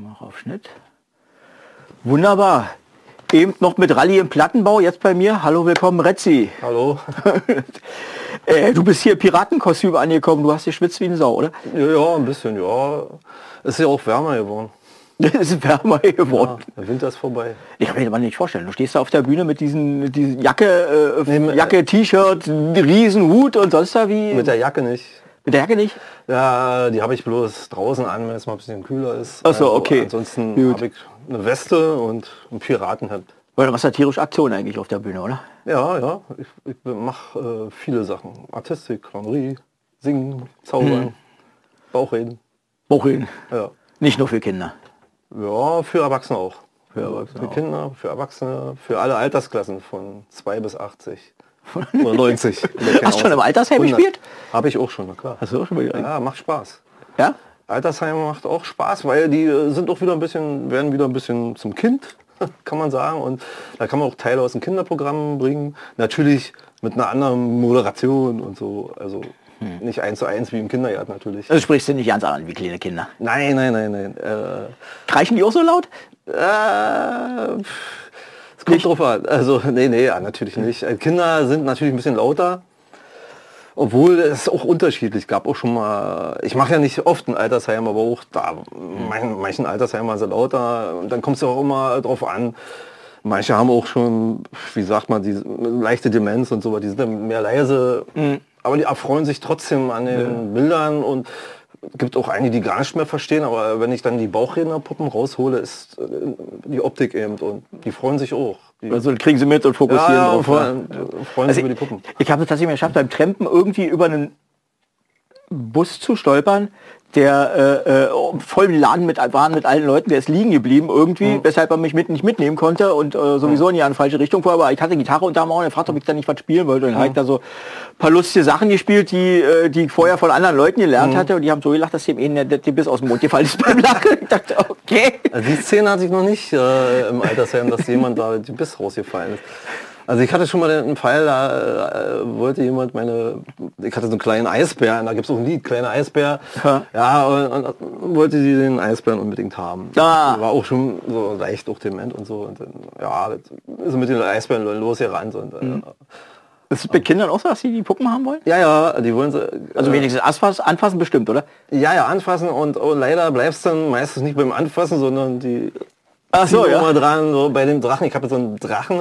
Mach auf Schnitt. Wunderbar. Eben noch mit Rallye im Plattenbau, jetzt bei mir. Hallo, willkommen, Retzi. Hallo. äh, du bist hier Piratenkostüm angekommen, du hast geschwitzt wie ein Sau, oder? Ja, ja, ein bisschen, ja. Es ist ja auch wärmer geworden. Es ist wärmer geworden. Ja, der Winter ist vorbei. Ich kann mir das nicht vorstellen. Du stehst da auf der Bühne mit diesen, mit diesen Jacke, äh, Nee, Jacke, T-Shirt, Riesenhut und sonst da wie. Mit der Jacke nicht. Mit der Jacke nicht? Ja, die habe ich bloß draußen an, wenn es mal ein bisschen kühler ist. Ach so, okay. Ansonsten habe ich eine Weste und ein Piratenhemd. Weil du machst ja tierisch Aktion eigentlich auf der Bühne, oder? Ja, ja. Ich, ich mache äh, viele Sachen. Artistik, Clownerie, Singen, Zaubern, Hm. Bauchreden. Bauchreden. Ja. Nicht nur für Kinder. ja, für Erwachsene auch. Für Erwachsene Für auch. Kinder, für Erwachsene, für alle Altersklassen von 2 bis 80. Oder 90. Hast du schon im Altersheim gespielt? Habe ich auch schon, na klar. Hast du auch schon mal? Ja, macht Spaß. Ja? Altersheim macht auch Spaß, weil die äh, sind auch wieder ein bisschen, werden wieder ein bisschen zum Kind, kann man sagen. Und da kann man auch Teile aus dem Kinderprogramm bringen. Natürlich mit einer anderen Moderation und so. Also Hm. nicht eins zu eins wie im Kindergarten natürlich. Also sprichst du nicht ganz an wie kleine Kinder. Nein, nein, nein, nein. Äh, Kreischen die auch so laut? äh, kommt drauf an. Also, nee, nee, ja, natürlich nicht. Äh, Kinder sind natürlich ein bisschen lauter. Obwohl es auch unterschiedlich gab. Auch schon mal, ich mache ja nicht oft ein Altersheim, aber auch da, mein, manchen Altersheimer sind lauter. Und dann kommt es auch immer drauf an. Manche haben auch schon, wie sagt man, die leichte Demenz und so, die sind dann mehr leise. Aber die erfreuen sich trotzdem an den Bildern und gibt auch einige, die gar nicht mehr verstehen, aber wenn ich dann die Bauchrednerpuppen raushole, ist äh, die Optik eben und die freuen sich auch. Die, Also kriegen sie mit und fokussieren ja, ja, drauf. freuen, freuen Also sich über die Puppen. Ich habe es tatsächlich mal geschafft, beim Trampen irgendwie über einen Bus zu stolpern, der äh, äh, voll im Laden mit waren mit allen Leuten, der ist liegen geblieben irgendwie, weshalb er mich mit nicht mitnehmen konnte und äh, sowieso in die falsche Richtung war, aber ich hatte Gitarre unter dem Auge, er fragte, ob ich da nicht was spielen wollte. Und dann habe ich da so ein paar lustige Sachen gespielt, die, äh, die ich vorher von anderen Leuten gelernt hatte. Und die haben so gelacht, dass dem einen der, der bis aus dem Mund gefallen ist beim Lachen. Ich dachte, okay. Also die Szene hatte ich noch nicht äh, im Altersheim, dass jemand da die Biss rausgefallen ist. Also ich hatte schon mal einen Fall, da äh, wollte jemand meine, ich hatte so einen kleinen Eisbär, da gibt es auch ein Lied, kleiner Eisbär. Ja. Ja, und, und wollte sie den Eisbären unbedingt haben. Ah. War auch schon so leicht auch dement und so. Und dann, ja, das ist mit den Eisbären losgerannt. Und, äh, Das ist bei Kindern auch so, dass sie die Puppen haben wollen? Ja, ja, die wollen sie. Also äh, wenigstens anfassen, anfassen bestimmt, oder? Ja, ja, anfassen und oh, leider bleibst dann meistens nicht beim Anfassen, sondern die Ach so, ja. immer dran, so bei den Drachen. Ich habe so einen Drachen,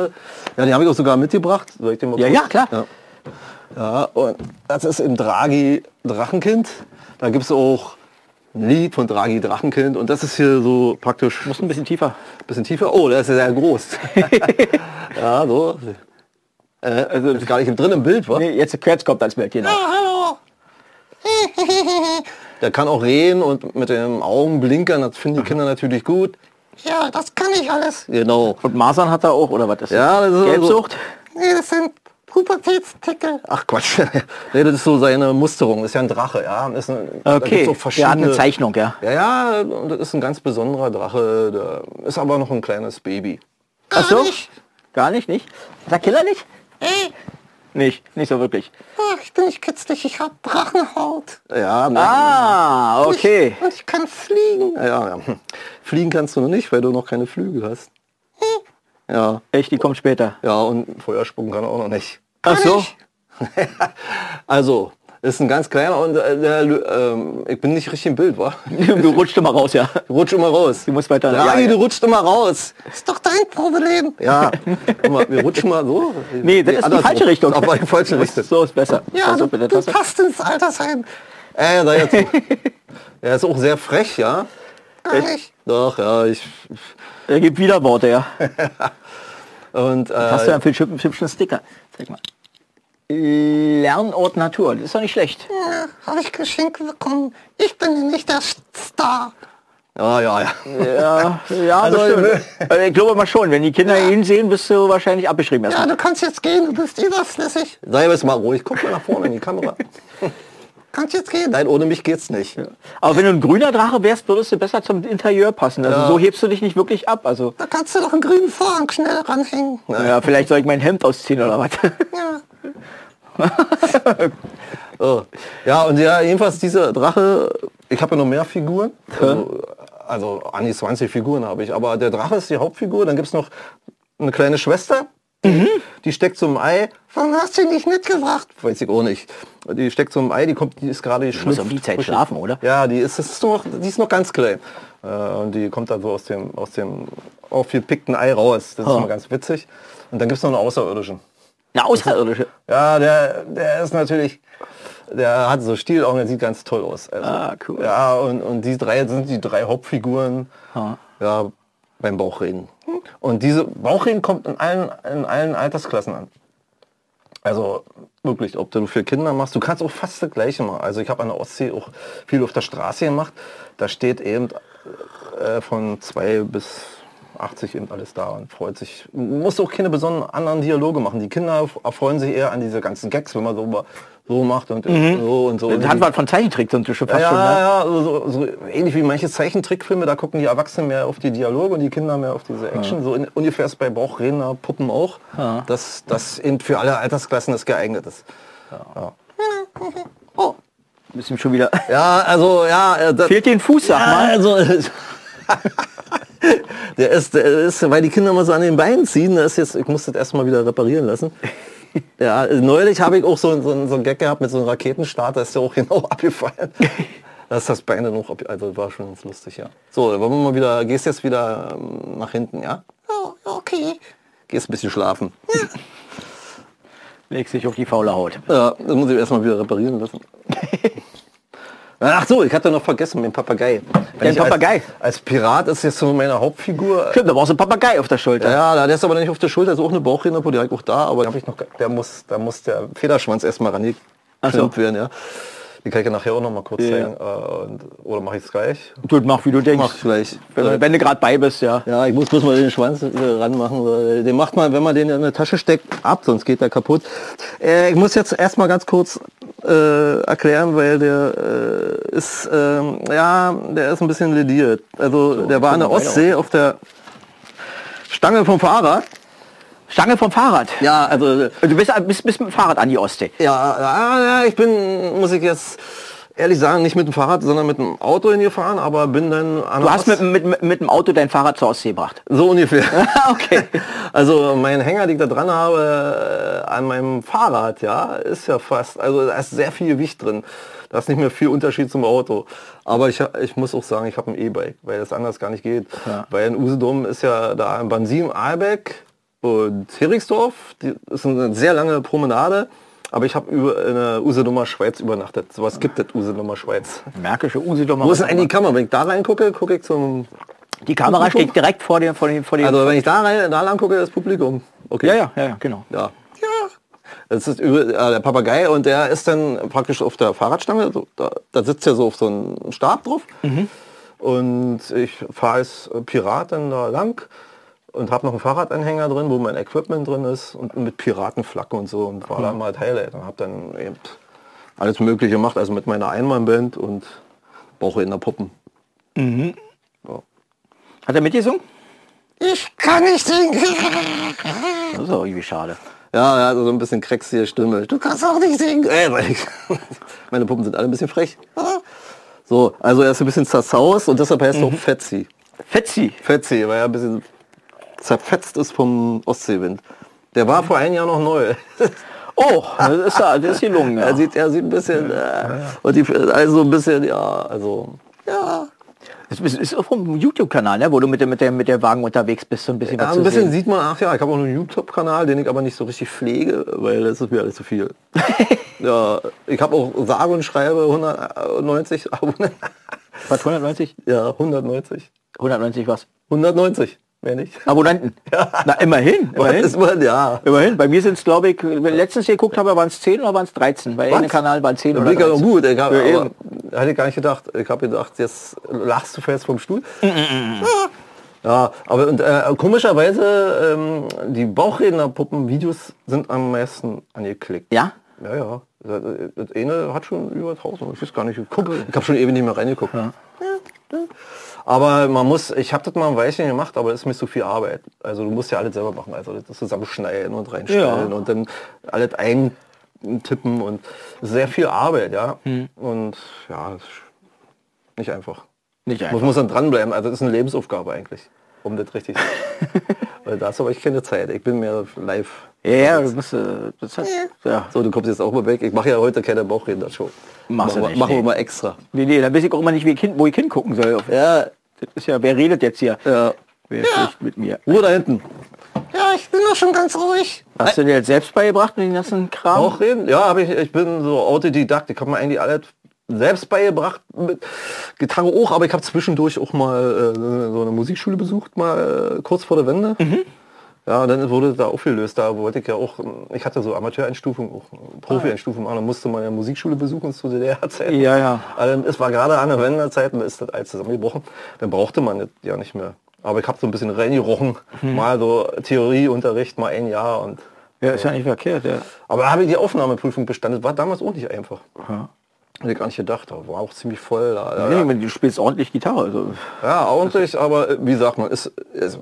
ja, den habe ich auch sogar mitgebracht. Soll ich den mal Ja, ja, klar. Ja. ja, und das ist im Draghi Drachenkind. Da gibt es auch ein Lied von Draghi Drachenkind und das ist hier so praktisch Muss ein bisschen tiefer. bisschen tiefer. Oh, der ist ja sehr groß. ja, so. Äh, also ist gar nicht drin im Bild, wa? Nee, jetzt, jetzt kommt als Bild, genau. hallo. Der kann auch reden und mit den Augen blinkern, das finden die Kinder natürlich gut. Ja, das kann ich alles. Genau. Und Masern hat er auch, oder was ist Ja, das ist Gelbsucht? Nee, das sind Pubertätstickel. Ach Quatsch. nee, das ist so seine Musterung. Das ist ja ein Drache, ja. Das ist ein, Okay, auch der hat eine Zeichnung, ja. Ja, ja, und das ist ein ganz besonderer Drache. Der ist aber noch ein kleines Baby. Gar Ach so? nicht. Gar nicht, nicht? Ist er Killer nicht? Ey, Nicht, nicht so wirklich. ach, ich bin nicht kitzlig, ich hab Drachenhaut. Ja, Ah, okay. Und ich kann fliegen. ja, ja. Hm. Fliegen kannst du noch nicht, weil du noch keine Flügel hast. Ja, Echt, die kommt später. ja, und Feuersprung kann er auch noch nicht. Ach so. ich? Also, ist ein ganz kleiner und äh, ähm, ich bin nicht richtig im Bild, wa? Du rutscht immer raus, ja. Du rutsch immer raus. Du musst weiter. Ja, Ja, ja. du rutscht immer raus. Ist doch dein Problem. Ja, guck mal, wir rutschen mal so. Nee, das ist die falsche Richtung. Aber die falsche Richtung. So ist besser. Ja, Also, du, bitte, du passt ins Altersheim. Äh, da jetzt. er ist auch sehr frech, ja. Nicht. Doch, ja, ich. Er gibt wieder Worte, ja. Und äh, Hast du einen viel hübschen hübschen Sticker? Zeig mal. Lernort Natur, das ist doch nicht schlecht. Ja, habe ich Geschenke bekommen. Ich bin ja nicht der Star. Ja, ja, ja. Ja, ja, Also, bestimmt. Also ich glaube mal schon, wenn die Kinder ihn sehen, bist du wahrscheinlich abgeschrieben Ja, erstmal. du kannst jetzt gehen, du bist überflüssig. Sei jetzt mal ruhig, guck mal nach vorne in die Kamera. Kannst jetzt gehen. Nein, ohne mich geht's nicht. Aber wenn du ein grüner Drache wärst, würdest du besser zum Interieur passen. Also Ja. so hebst du dich nicht wirklich ab. Also Da kannst du doch einen grünen Vorhang schnell ranhängen. ja, vielleicht soll ich mein Hemd ausziehen oder was. Ja. Oh. Ja, und ja, jedenfalls dieser Drache, ich habe ja noch mehr Figuren. Also, also an die 20 Figuren habe ich. Aber der Drache ist die Hauptfigur. Dann gibt es noch eine kleine Schwester. Die steckt zum Ei. Warum hast du nicht mitgebracht? Weiß ich auch nicht. Die steckt zum Ei, die kommt, die ist gerade muss geschlüpft. um die Zeit schlafen, oder? Ja, die ist, ist noch, die ist noch ganz klein. Äh, und die kommt dann so aus dem, aus dem aufgepickten Ei raus. Das ist Ha. immer ganz witzig. Und dann gibt es noch eine Außerirdische. Eine Außerirdische. Ja, der, der ist natürlich, der hat so Stielaugen, der sieht ganz toll aus. Also, Ah, cool. Ja, und, und die drei sind die drei Hauptfiguren Ha. ja, beim Bauchreden. Und diese Bauchreden kommt in allen, in allen Altersklassen an. Also wirklich, ob du für Kinder machst, du kannst auch fast das gleiche machen. Also ich habe an der Ostsee auch viel auf der Straße gemacht. Da steht eben äh, von zwei bis 80 eben alles da und freut sich. Man muss auch keine besonderen anderen Dialoge machen. Die Kinder erfreuen sich eher an diese ganzen Gags, wenn man so, so macht und so und so. Das hat was von Zeichentrick sind schon fast ja, schon. Ne? ja, so, so, so ähnlich wie manche Zeichentrickfilme, da gucken die Erwachsenen mehr auf die Dialoge und die Kinder mehr auf diese Action. So in, ungefähr ist bei Bauchredner Puppen auch, Ja. dass das eben für alle Altersklassen das geeignet ist. Oh, müssen schon wieder. Ja, also ja, äh, das, Fehlt den Fuß, sag ja, mal. also der ist, der ist, weil die Kinder mal so an den Beinen ziehen, der ist jetzt, ich muss das erstmal wieder reparieren lassen. Ja, neulich habe ich auch so, so, so einen Gag gehabt mit so einem Raketenstart, da ist der auch genau abgefallen. Da ist das Bein dann noch, ab- also war schon ganz lustig, ja. So, wollen wir mal wieder, gehst jetzt wieder ähm, nach hinten, ja? Oh, okay. Gehst ein bisschen schlafen. Legst sich auf die faule Haut. Ja, das muss ich erstmal wieder reparieren lassen. Ach so, ich hatte noch vergessen, den Papagei. Wenn Den ich als- Papagei? Als, Pirat ist jetzt so meine Hauptfigur. Stimmt, da brauchst du einen Papagei auf der Schulter. Ja, der ist aber nicht auf der Schulter, ist auch eine Bauchrednerpo, die habe ich auch da, aber hab ich noch, der muss, da muss der Federschwanz erstmal Ach rangeklemmt so. werden, ja. Die kann ich ja nachher auch noch mal kurz Ja. zeigen. Äh, und, oder mache ich es gleich? Du mach, wie du denkst. Mach ich gleich. Wenn, wenn du gerade bei bist, ja. Ja, ich muss bloß mal den Schwanz äh, ranmachen. weil Den macht man, wenn man den in eine Tasche steckt, ab, sonst geht der kaputt. Äh, ich muss jetzt erstmal ganz kurz äh, erklären, weil der äh, ist, ähm, ja, der ist ein bisschen lediert. Also der war an der Ostsee auf der Stange vom Fahrrad. Stange vom Fahrrad. Ja, also Du bist, bist, bist mit dem Fahrrad an die Ostsee. Ja, ich bin, muss ich jetzt ehrlich sagen, nicht mit dem Fahrrad, sondern mit dem Auto hingefahren, aber bin dann an Du hast mit, mit, mit, mit dem Auto dein Fahrrad zur Ostsee gebracht. so ungefähr. okay. Also mein Hänger, den ich da dran habe, äh, an meinem Fahrrad, ja, ist ja fast, also da ist sehr viel Gewicht drin. Da ist nicht mehr viel Unterschied zum Auto. Aber ich, ich muss auch sagen, ich habe ein E-Bike, weil das anders gar nicht geht. Ja. Weil in Usedom ist ja da ein Bansim, Aalbeck und Heringsdorf. Die ist eine sehr lange Promenade. Aber ich habe über in der Usedomer Schweiz übernachtet. Sowas gibt es Usedomer Schweiz. Märkische mal. Wo ist denn eigentlich die Kamera? Wenn ich da reingucke, gucke ich zum... Die Kamera steht direkt vor dem, vor dem, vor dem. Also wenn ich da rein, da lang gucke, das Publikum. Okay. ja, ja, ja, ja, genau. Ja. Das ist über, äh, der Papagei und der ist dann praktisch auf der Fahrradstange. So, da, da sitzt er so auf so einem Stab drauf. Und ich fahre als Pirat dann da lang und habe noch einen Fahrradanhänger drin, wo mein Equipment drin ist und mit Piratenflagge und so und war da mal Highlight und habe dann eben alles Mögliche gemacht, also mit meiner Einmannband und Bauche in der Puppen. Hat er mitgesungen? Ich kann nicht singen. Das ist auch irgendwie schade. Ja, er hat so ein bisschen krächzige Stimme. Du kannst auch nicht singen. Meine Puppen sind alle ein bisschen frech. So, also er ist ein bisschen zerzaust und deshalb heißt er auch Fetzi. Fetzi. Fetzi, weil er ein bisschen zerfetzt ist vom Ostseewind. Der war vor einem Jahr noch neu. Oh, das ist, da, das ist gelungen. Er Ja. sieht, er sieht ein bisschen, äh, und die, also ein bisschen, ja, also, Ja. Das ist, ist auch vom YouTube-Kanal, ne? wo du mit dem, mit, dem, mit dem Wagen unterwegs bist, so ein bisschen ja, ein bisschen sehen. sieht man, ach ja, ich habe auch einen YouTube-Kanal, den ich aber nicht so richtig pflege, weil das ist mir alles zu viel. ja, ich habe auch sage und schreibe 190 Abonnenten. Was, 190? Ja, 190. 190 was? 190, mehr nicht. Abonnenten. Na, immerhin. immerhin. Man, ja. Immerhin. Bei mir sind es, glaube ich, wenn ich letztens geguckt habe, waren es 10 oder waren es 13? Bei irgendeinem Kanal waren es 10 Da oder bin ich aber 13. gut. Ich hab, Ja, aber, eben. ich gar nicht gedacht. Ich habe gedacht, jetzt lachst du fest vom Stuhl. Ja, aber und, äh, komischerweise, ähm, die Bauchrednerpuppen-Videos sind am meisten angeklickt. Ja? Ja, ja. Das, das eine hat schon über 1000. Ich weiß gar nicht. Guck, ich habe schon ewig nicht mehr reingeguckt. Aber man muss, ich habe das mal ein Weilchen gemacht, aber es ist mir zu viel Arbeit. Also du musst ja alles selber machen. Also das zusammenschneiden und reinstellen Ja. und dann alles eintippen und sehr viel Arbeit, ja. Und ja, das nicht einfach. Nicht Man einfach. muss dann dranbleiben. Also das ist eine Lebensaufgabe eigentlich, um das richtig. Weil dazu habe ich keine Zeit. Ich bin mehr live. Ja, ja, du musst, äh, das hat, ja. So, du kommst jetzt auch mal weg. Ich mache ja heute keine Bauchredner-Show. Machst du machen wir- nicht, machen wir nee. mal extra. Nee, nee, dann weiß ich auch immer nicht, wie ich hin, wo ich hingucken soll. Ja, Das ist ja, wer redet jetzt hier? ja. Wer spricht mit mir? Ruhe da hinten. Ja, ich bin doch schon ganz ruhig. Hast du dir jetzt selbst beigebracht mit den ganzen Kram? Bauchreden? Ja, habe ich. Ich bin so Autodidakt. Ich habe mir eigentlich alles selbst beigebracht mit Gitarre auch, aber ich habe zwischendurch auch mal äh, so eine Musikschule besucht, mal äh, kurz vor der Wende. Mhm. Ja, dann wurde da aufgelöst. Da wollte ich ja auch, ich hatte so Amateureinstufung, auch Profi-Einstufung machen. Dann musste man ja Musikschule besuchen zu DDR-Zeiten. Ja, ja. Also, es war gerade an der Wendezeit, da ist das alles zusammengebrochen. Dann brauchte man das ja nicht mehr. Aber ich habe so ein bisschen reingerochen, Mhm. mal so Theorieunterricht, mal ein Jahr und Ja, ist ja nicht verkehrt, ja. aber da habe ich die Aufnahmeprüfung bestanden. War damals auch nicht einfach. Ja. Hätte ich gar nicht gedacht. aber War auch ziemlich voll. Da. Nee, du spielst ordentlich Gitarre. Also. Ja, ordentlich, aber äh, wie gesagt, man ist,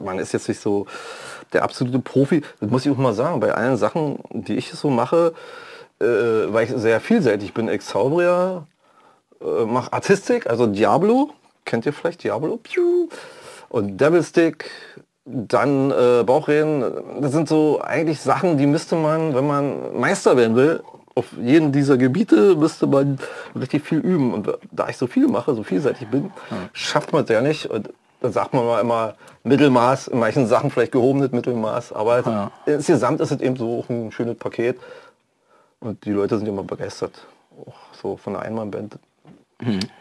man ist jetzt nicht so der absolute Profi. Das muss ich auch mal sagen. Bei allen Sachen, die ich so mache, äh, weil ich sehr vielseitig bin. Zauberer, äh, mache Artistik, also Diablo. Kennt ihr vielleicht Diablo? Piu. Und Devilstick, dann äh, Bauchreden. Das sind so eigentlich Sachen, die müsste man, wenn man Meister werden will, auf jeden dieser Gebiete müsste man richtig viel üben. Und da ich so viel mache, so vielseitig bin, schafft man es ja nicht. Und da sagt man mal immer Mittelmaß, in manchen Sachen vielleicht gehobenes Mittelmaß. Aber Ja. insgesamt ist es eben so auch ein schönes Paket. Und die Leute sind immer begeistert. Auch so von der Einmannband.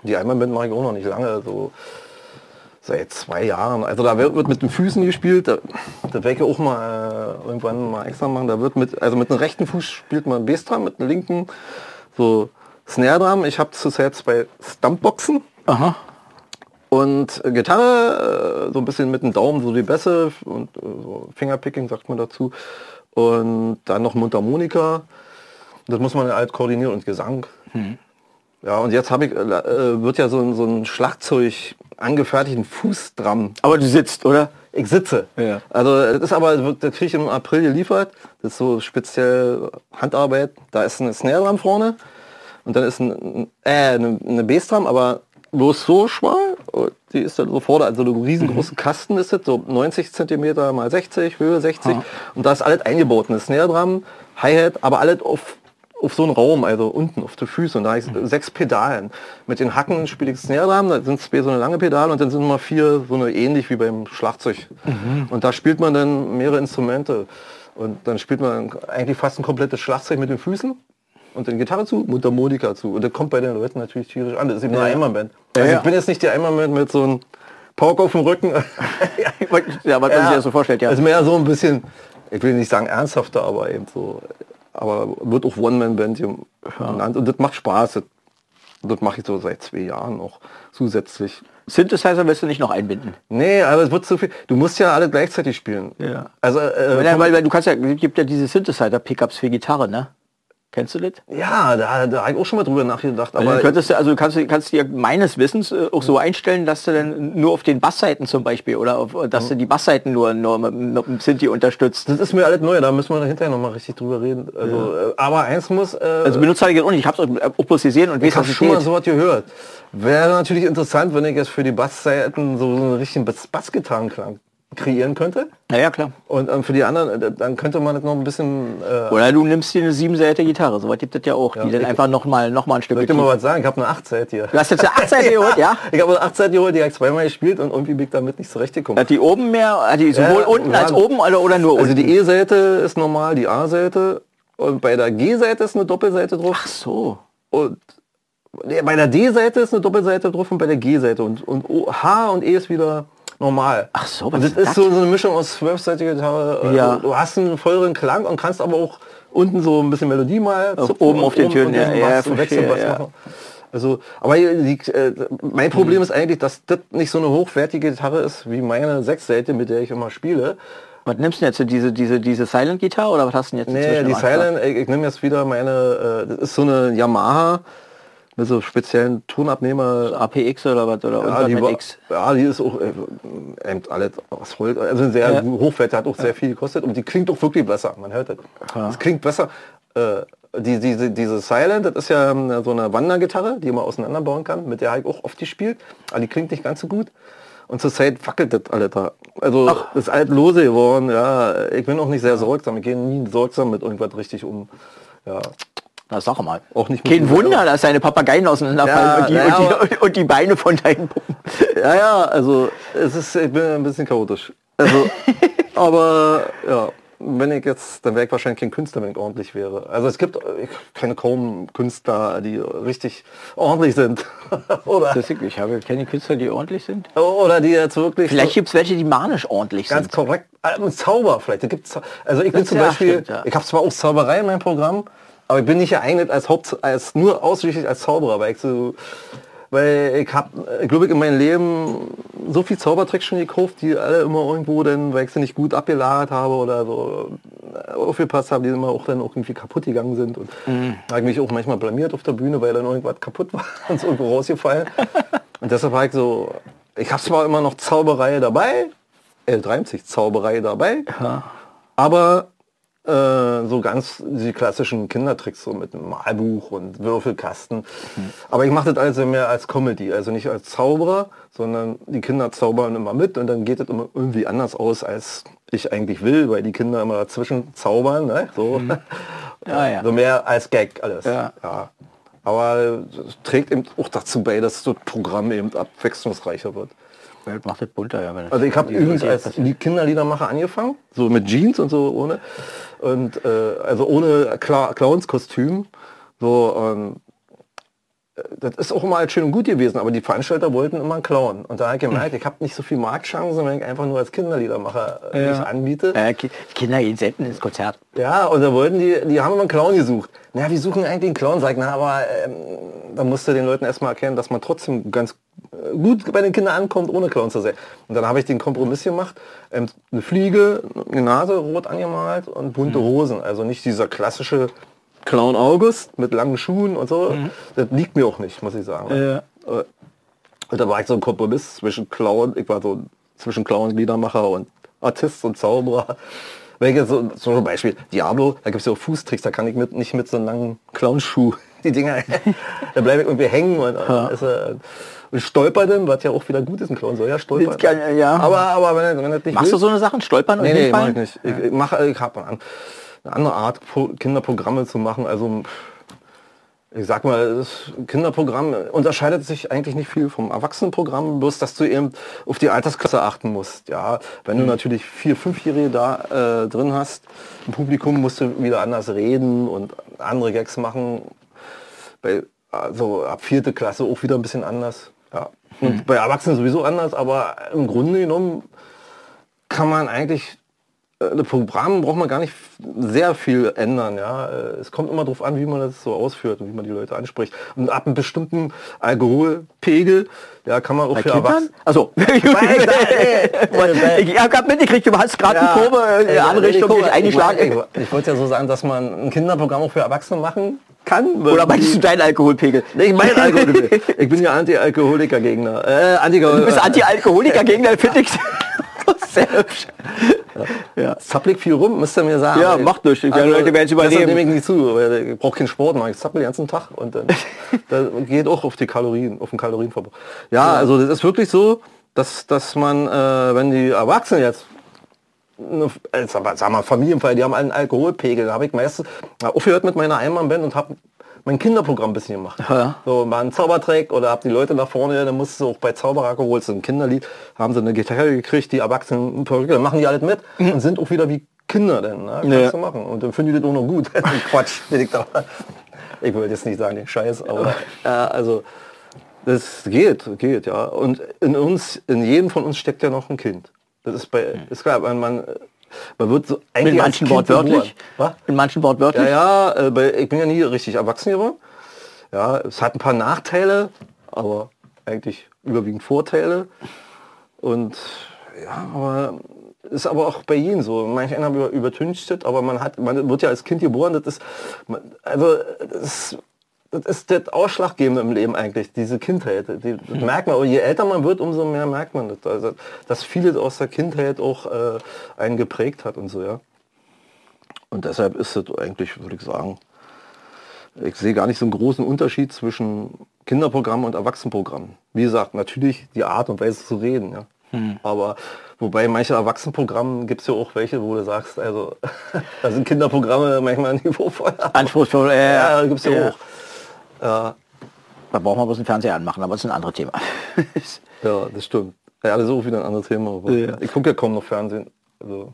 Die Einmannband mache ich auch noch nicht lange. So seit zwei Jahren. Also da wird, mit den Füßen gespielt. Da, da werde ich auch mal äh, irgendwann mal extra machen. Da wird mit, also mit dem rechten Fuß spielt man Bassdrum, mit dem linken so Snare Drum. Ich habe zurzeit zwei Stumpboxen Aha. und Gitarre, äh, so ein bisschen mit dem Daumen so die Bässe und äh, so Fingerpicking sagt man dazu. Und dann noch Mundharmonika. Das muss man halt koordinieren und Gesang. Ja, und jetzt habe ich, äh, wird ja so, so ein Schlagzeug angefertigten Fußdrum. Aber du sitzt, oder? Ich sitze. Ja. Also das ist aber, das kriege ich im April geliefert. Das ist so speziell Handarbeit. Da ist eine Snare Drum vorne und dann ist ein, äh, eine, eine Bassdrum, aber bloß so schmal. Und Die ist dann so vorne, also ein riesengroßer Kasten ist das, so 90 cm mal 60, Höhe 60. Und da ist alles eingebaut. Eine Snare Drum, Hi-Hat, aber alles auf auf so einen Raum, also unten auf die Füße. Und da habe ich sechs Pedalen. Mit den Hacken spiele ich Snare Drum, da sind zwei so eine lange Pedale und dann sind mal vier so eine ähnlich wie beim Schlagzeug. Und da spielt man dann mehrere Instrumente. Und dann spielt man eigentlich fast ein komplettes Schlagzeug mit den Füßen und dann Gitarre zu, Mundharmonika zu. Und das kommt bei den Leuten natürlich tierisch an. Das ist eben eine Einmannband. Also ja. ich bin jetzt nicht die Einmannband mit so einem Pauke auf dem Rücken. ja, was man sich das so vorstellt, ja. Also mehr so ein bisschen, ich will nicht sagen ernsthafter, aber eben so, aber wird auch One-Man-Band genannt und das macht Spaß. Das, das mache ich so seit zwei Jahren noch zusätzlich. Synthesizer willst du nicht noch einbinden. Nee, aber es wird zu viel. Du musst ja alle gleichzeitig spielen. Ja. Also, äh, Weil, weil, weil du kannst ja, es gibt ja diese Synthesizer-Pickups für Gitarre, ne? Kennst du das? ja, da, da habe ich auch schon mal drüber nachgedacht. Aber Aber könntest du, also du kannst, du kannst dir meines Wissens äh, auch so einstellen, dass du dann nur auf den Bassseiten zum Beispiel oder auf, dass du die Bassseiten nur, nur mit, dem Synthi unterstützt. das ist mir alles neu, da müssen wir hinterher noch mal richtig drüber reden. Also, äh, aber eins muss, äh, Also benutzt habe ich jetzt auch nicht. Ich habe es auch bloß gesehen und Ich habe schon mal geht. so was gehört. Wäre natürlich interessant, wenn ich jetzt für die Bassseiten so einen richtigen Bass- Bassgitarrenklang kreieren könnte. Ja, ja, klar. Und ähm, für die anderen, äh, dann könnte man das noch ein bisschen... Äh, Oder du nimmst dir eine siebenseite Gitarre, so was gibt es ja auch, die dann einfach noch mal, noch mal ein Stück ich mal was sagen? Ich habe eine 8 Seite hier. Du hast jetzt eine 8 Seite geholt, ja? Ich habe eine 8 Seite geholt, die habe ich zweimal gespielt und irgendwie bin ich damit nicht zurechtgekommen. Hat die oben mehr, hat die sowohl Ja, unten ja. als oben oder, oder nur Also unten? die E-Seite ist normal, die A-Seite und bei der G-Seite ist eine Doppelseite drauf. Ach so. Und bei der D-Seite ist eine Doppelseite drauf und bei der G-Seite und, und H und E ist wieder normal. Ach so, und was das ist das? so, so eine Mischung aus zwölfseitiger Gitarre. Äh, Ja. Du, du hast einen volleren Klang und kannst aber auch unten so ein bisschen Melodie mal Auf- oben auf den Tönen, und ja, ja, verstehe, ja. Also, aber liegt, äh, mein Problem ist eigentlich, dass das nicht so eine hochwertige Gitarre ist wie meine Sechsseite, mit der ich immer spiele. Was nimmst du jetzt? Diese, diese, diese Silent-Gitarre oder was hast du denn jetzt Nee, die? Silent, ich, ich nehme jetzt wieder meine, äh, das ist so eine Yamaha mit so speziellen Tonabnehmer. APX oder was? Oder Ja, die, war, X? ja, die ist auch äh, eben alles aus Holz, also sehr Ja. hochwertig, hat auch sehr viel gekostet und die klingt auch wirklich besser, man hört das. Es klingt besser, äh, die, diese, diese Silent, das ist ja ähm, so eine Wandergitarre, die man auseinanderbauen kann, mit der ich auch oft die spielt. Aber die klingt nicht ganz so gut. Und zur Zeit fackelt das alle da. Also Ach. das ist alt lose geworden, ja. Ich bin auch nicht sehr sorgsam. Ich gehe nie sorgsam mit irgendwas richtig um. Ja. Na sag mal. Auch nicht Kein Wunder, dass deine Papageien auseinanderfallen Ja, und, die, ja, und, die, und die Beine von deinen Puppen. Ja, ja, also es ist, ich bin ein bisschen chaotisch. Also, aber ja, wenn ich jetzt, dann wäre ich wahrscheinlich kein Künstler, wenn ich ordentlich wäre. Also es gibt, ich kenne kaum Künstler, die richtig ordentlich sind. oder, Deswegen, ich habe keine Künstler, die ordentlich sind. oder die jetzt wirklich Vielleicht gibt es welche, die manisch ordentlich ganz sind. korrekt, äh, ein Zauber vielleicht. Da gibt's, also ich bin Das- zum ja, Beispiel, stimmt, ja. ich habe zwar auch Zauberei in meinem Programm, aber ich bin nicht geeignet als Haupt, als nur ausschließlich als Zauberer, weil ich so, weil ich habe, glaube ich in meinem Leben so viel Zaubertricks schon gekauft, die alle immer irgendwo dann, weil ich sie nicht gut abgelagert habe oder so äh, aufgepasst habe, die immer auch dann auch irgendwie kaputt gegangen sind und Mhm. da habe ich mich auch manchmal blamiert auf der Bühne, weil dann irgendwas kaputt war und so irgendwo rausgefallen. und deshalb war ich so, ich habe zwar immer noch Zauberei dabei, L30 Zauberei dabei, aber äh, so ganz die klassischen Kindertricks, so mit einem Malbuch und Würfelkasten. Aber ich mache das also mehr als Comedy, also nicht als Zauberer, sondern die Kinder zaubern immer mit und dann geht es immer irgendwie anders aus, als ich eigentlich will, weil die Kinder immer dazwischen zaubern. Ne? So. Ja, ja. so mehr als Gag alles. Ja. Ja. Aber es trägt eben auch dazu bei, dass das Programm eben abwechslungsreicher wird. Welt macht das bunter, ja. Also ich habe übrigens als Kinderliedermacher angefangen, so mit Jeans und so ohne und äh, also ohne Cla Clownskostüm. So äh, das ist auch immer halt schön und gut gewesen, aber die Veranstalter wollten immer einen Clown. Und da habe ich gemerkt, ich habe nicht so viel Marktchancen, wenn ich einfach nur als Kinderliedermacher äh, mich anbiete. Äh, Ki- Kinder gehen selten ins Konzert. Ja, und da wollten die, die haben immer einen Clown gesucht. Na, wir suchen eigentlich einen Clown, sag ich, na, aber ähm, da musste den Leuten erstmal erkennen, dass man trotzdem ganz äh, gut bei den Kindern ankommt, ohne Clown zu sein. Und dann habe ich den Kompromiss gemacht, ähm, eine Fliege, eine Nase rot angemalt und bunte Hosen. Also nicht dieser klassische Clown August mit langen Schuhen und so. Das liegt mir auch nicht, muss ich sagen. Ja. Äh, Und da war ich so ein Kompromiss zwischen Clown, ich war so zwischen Clown, Liedermacher und Artist und Zauberer. Welche so, ein Beispiel, Diablo, da gibt es ja auch Fußtricks, da kann ich mit, nicht mit so einem langen Clownschuh die Dinger, da bleibe ich irgendwie hängen und, ist, äh, und stolper dann, was ja auch wieder gut ist, ein Clown soll ja stolpern. Das kann- ja. Aber, aber wenn, wenn er nicht Machst will, du so eine Sachen? Stolpern und Nee, nee, mach ich nicht. Ich, ich mache, ich habe eine andere Art, Pro- Kinderprogramme zu machen. Also ich sag mal, das Kinderprogramm unterscheidet sich eigentlich nicht viel vom Erwachsenenprogramm, bloß dass du eben auf die Altersklasse achten musst. Ja, wenn du natürlich vier, fünfjährige da äh, drin hast, im Publikum musst du wieder anders reden und andere Gags machen. Bei, also ab vierte Klasse auch wieder ein bisschen anders. Ja. Und bei Erwachsenen sowieso anders, aber im Grunde genommen kann man eigentlich äh, das Programm braucht man gar nicht sehr viel ändern. Ja, Äh, es kommt immer darauf an, wie man das so ausführt und wie man die Leute anspricht. Und ab einem bestimmten Alkoholpegel, ja, kann man auch für? Erwachsene. Also, ich habe gerade mitgekriegt, du hast gerade Ja, eine Kurve, eine Anrichtung Nico, dich eingeschlagen. Ich, ich, ich wollte ja so sagen, dass man ein Kinderprogramm auch für Erwachsene machen kann. Oder meinst du deinen Alkoholpegel? Nee, ich meine Alkoholpegel. Ich bin ja Anti-Alkoholiker-Gegner. Äh, Anti Du bist Anti-Alkoholiker-Gegner, finde ich. Hübsch. Ja. Zappel viel rum, müsst ihr mir sagen. Ja, macht nichts. Die Leute werden's übernehmen. deshalb nehme ich nicht zu, weil ich brauche keinen Sport, mache ich zappel den ganzen Tag und dann das geht auch auf die Kalorien, auf den Kalorienverbrauch. Ja, also das ist wirklich so, dass, dass man, äh, wenn die Erwachsenen jetzt eine, äh, sag mal Familienfeier, die haben einen Alkoholpegel, da habe ich meistens aufgehört mit meiner Einmannband und habe mein Kinderprogramm ein bisschen gemacht. Ja. So mal einen Zaubertrick oder hab die Leute nach vorne, dann musst du auch bei Zauberer geholt, so ein Kinderlied, haben sie eine Gitarre gekriegt, die Erwachsenen, dann machen die alles mit und sind auch wieder wie Kinder denn. Ne? Kannst Ja. du machen. Und dann finden die das auch noch gut. Quatsch, ich wollte jetzt nicht sagen, den Scheiß, aber äh, also das geht, geht, ja. Und in uns, in jedem von uns steckt ja noch ein Kind. Das ist bei, ist klar, man, man, man wird so In eigentlich als manchen wortwörtlich. In manchen wortwörtlich. Ja, ja, äh, ich bin ja nie richtig erwachsen geworden. Ja, es hat ein paar Nachteile, aber eigentlich überwiegend Vorteile. Und ja, aber ist aber auch bei jedem so. Manche einer über, übertüncht es, aber man hat, man wird ja als Kind geboren, das ist, also das, das ist das Ausschlaggebende im Leben eigentlich, diese Kindheit. Die, das merkt man, aber je älter man wird, umso mehr merkt man das. Also, dass vieles aus der Kindheit auch äh, einen geprägt hat und so, ja. Und deshalb ist es eigentlich, würde ich sagen, ich sehe gar nicht so einen großen Unterschied zwischen Kinderprogramm und Erwachsenenprogramm. Wie gesagt, natürlich die Art und Weise zu reden, ja. Hm. Aber wobei manche Erwachsenenprogramme gibt es ja auch welche, wo du sagst, also da sind Kinderprogramme manchmal niveauvoller. Anspruchsvoll, äh, Ja, gibt es ja, ja. auch. Ja, Da brauchen wir bloß einen Fernseher anmachen, aber das ist ein anderes Thema. ja, das stimmt. Ja, das ist auch wieder ein anderes Thema. Ja. Ich gucke ja kaum noch Fernsehen. Also,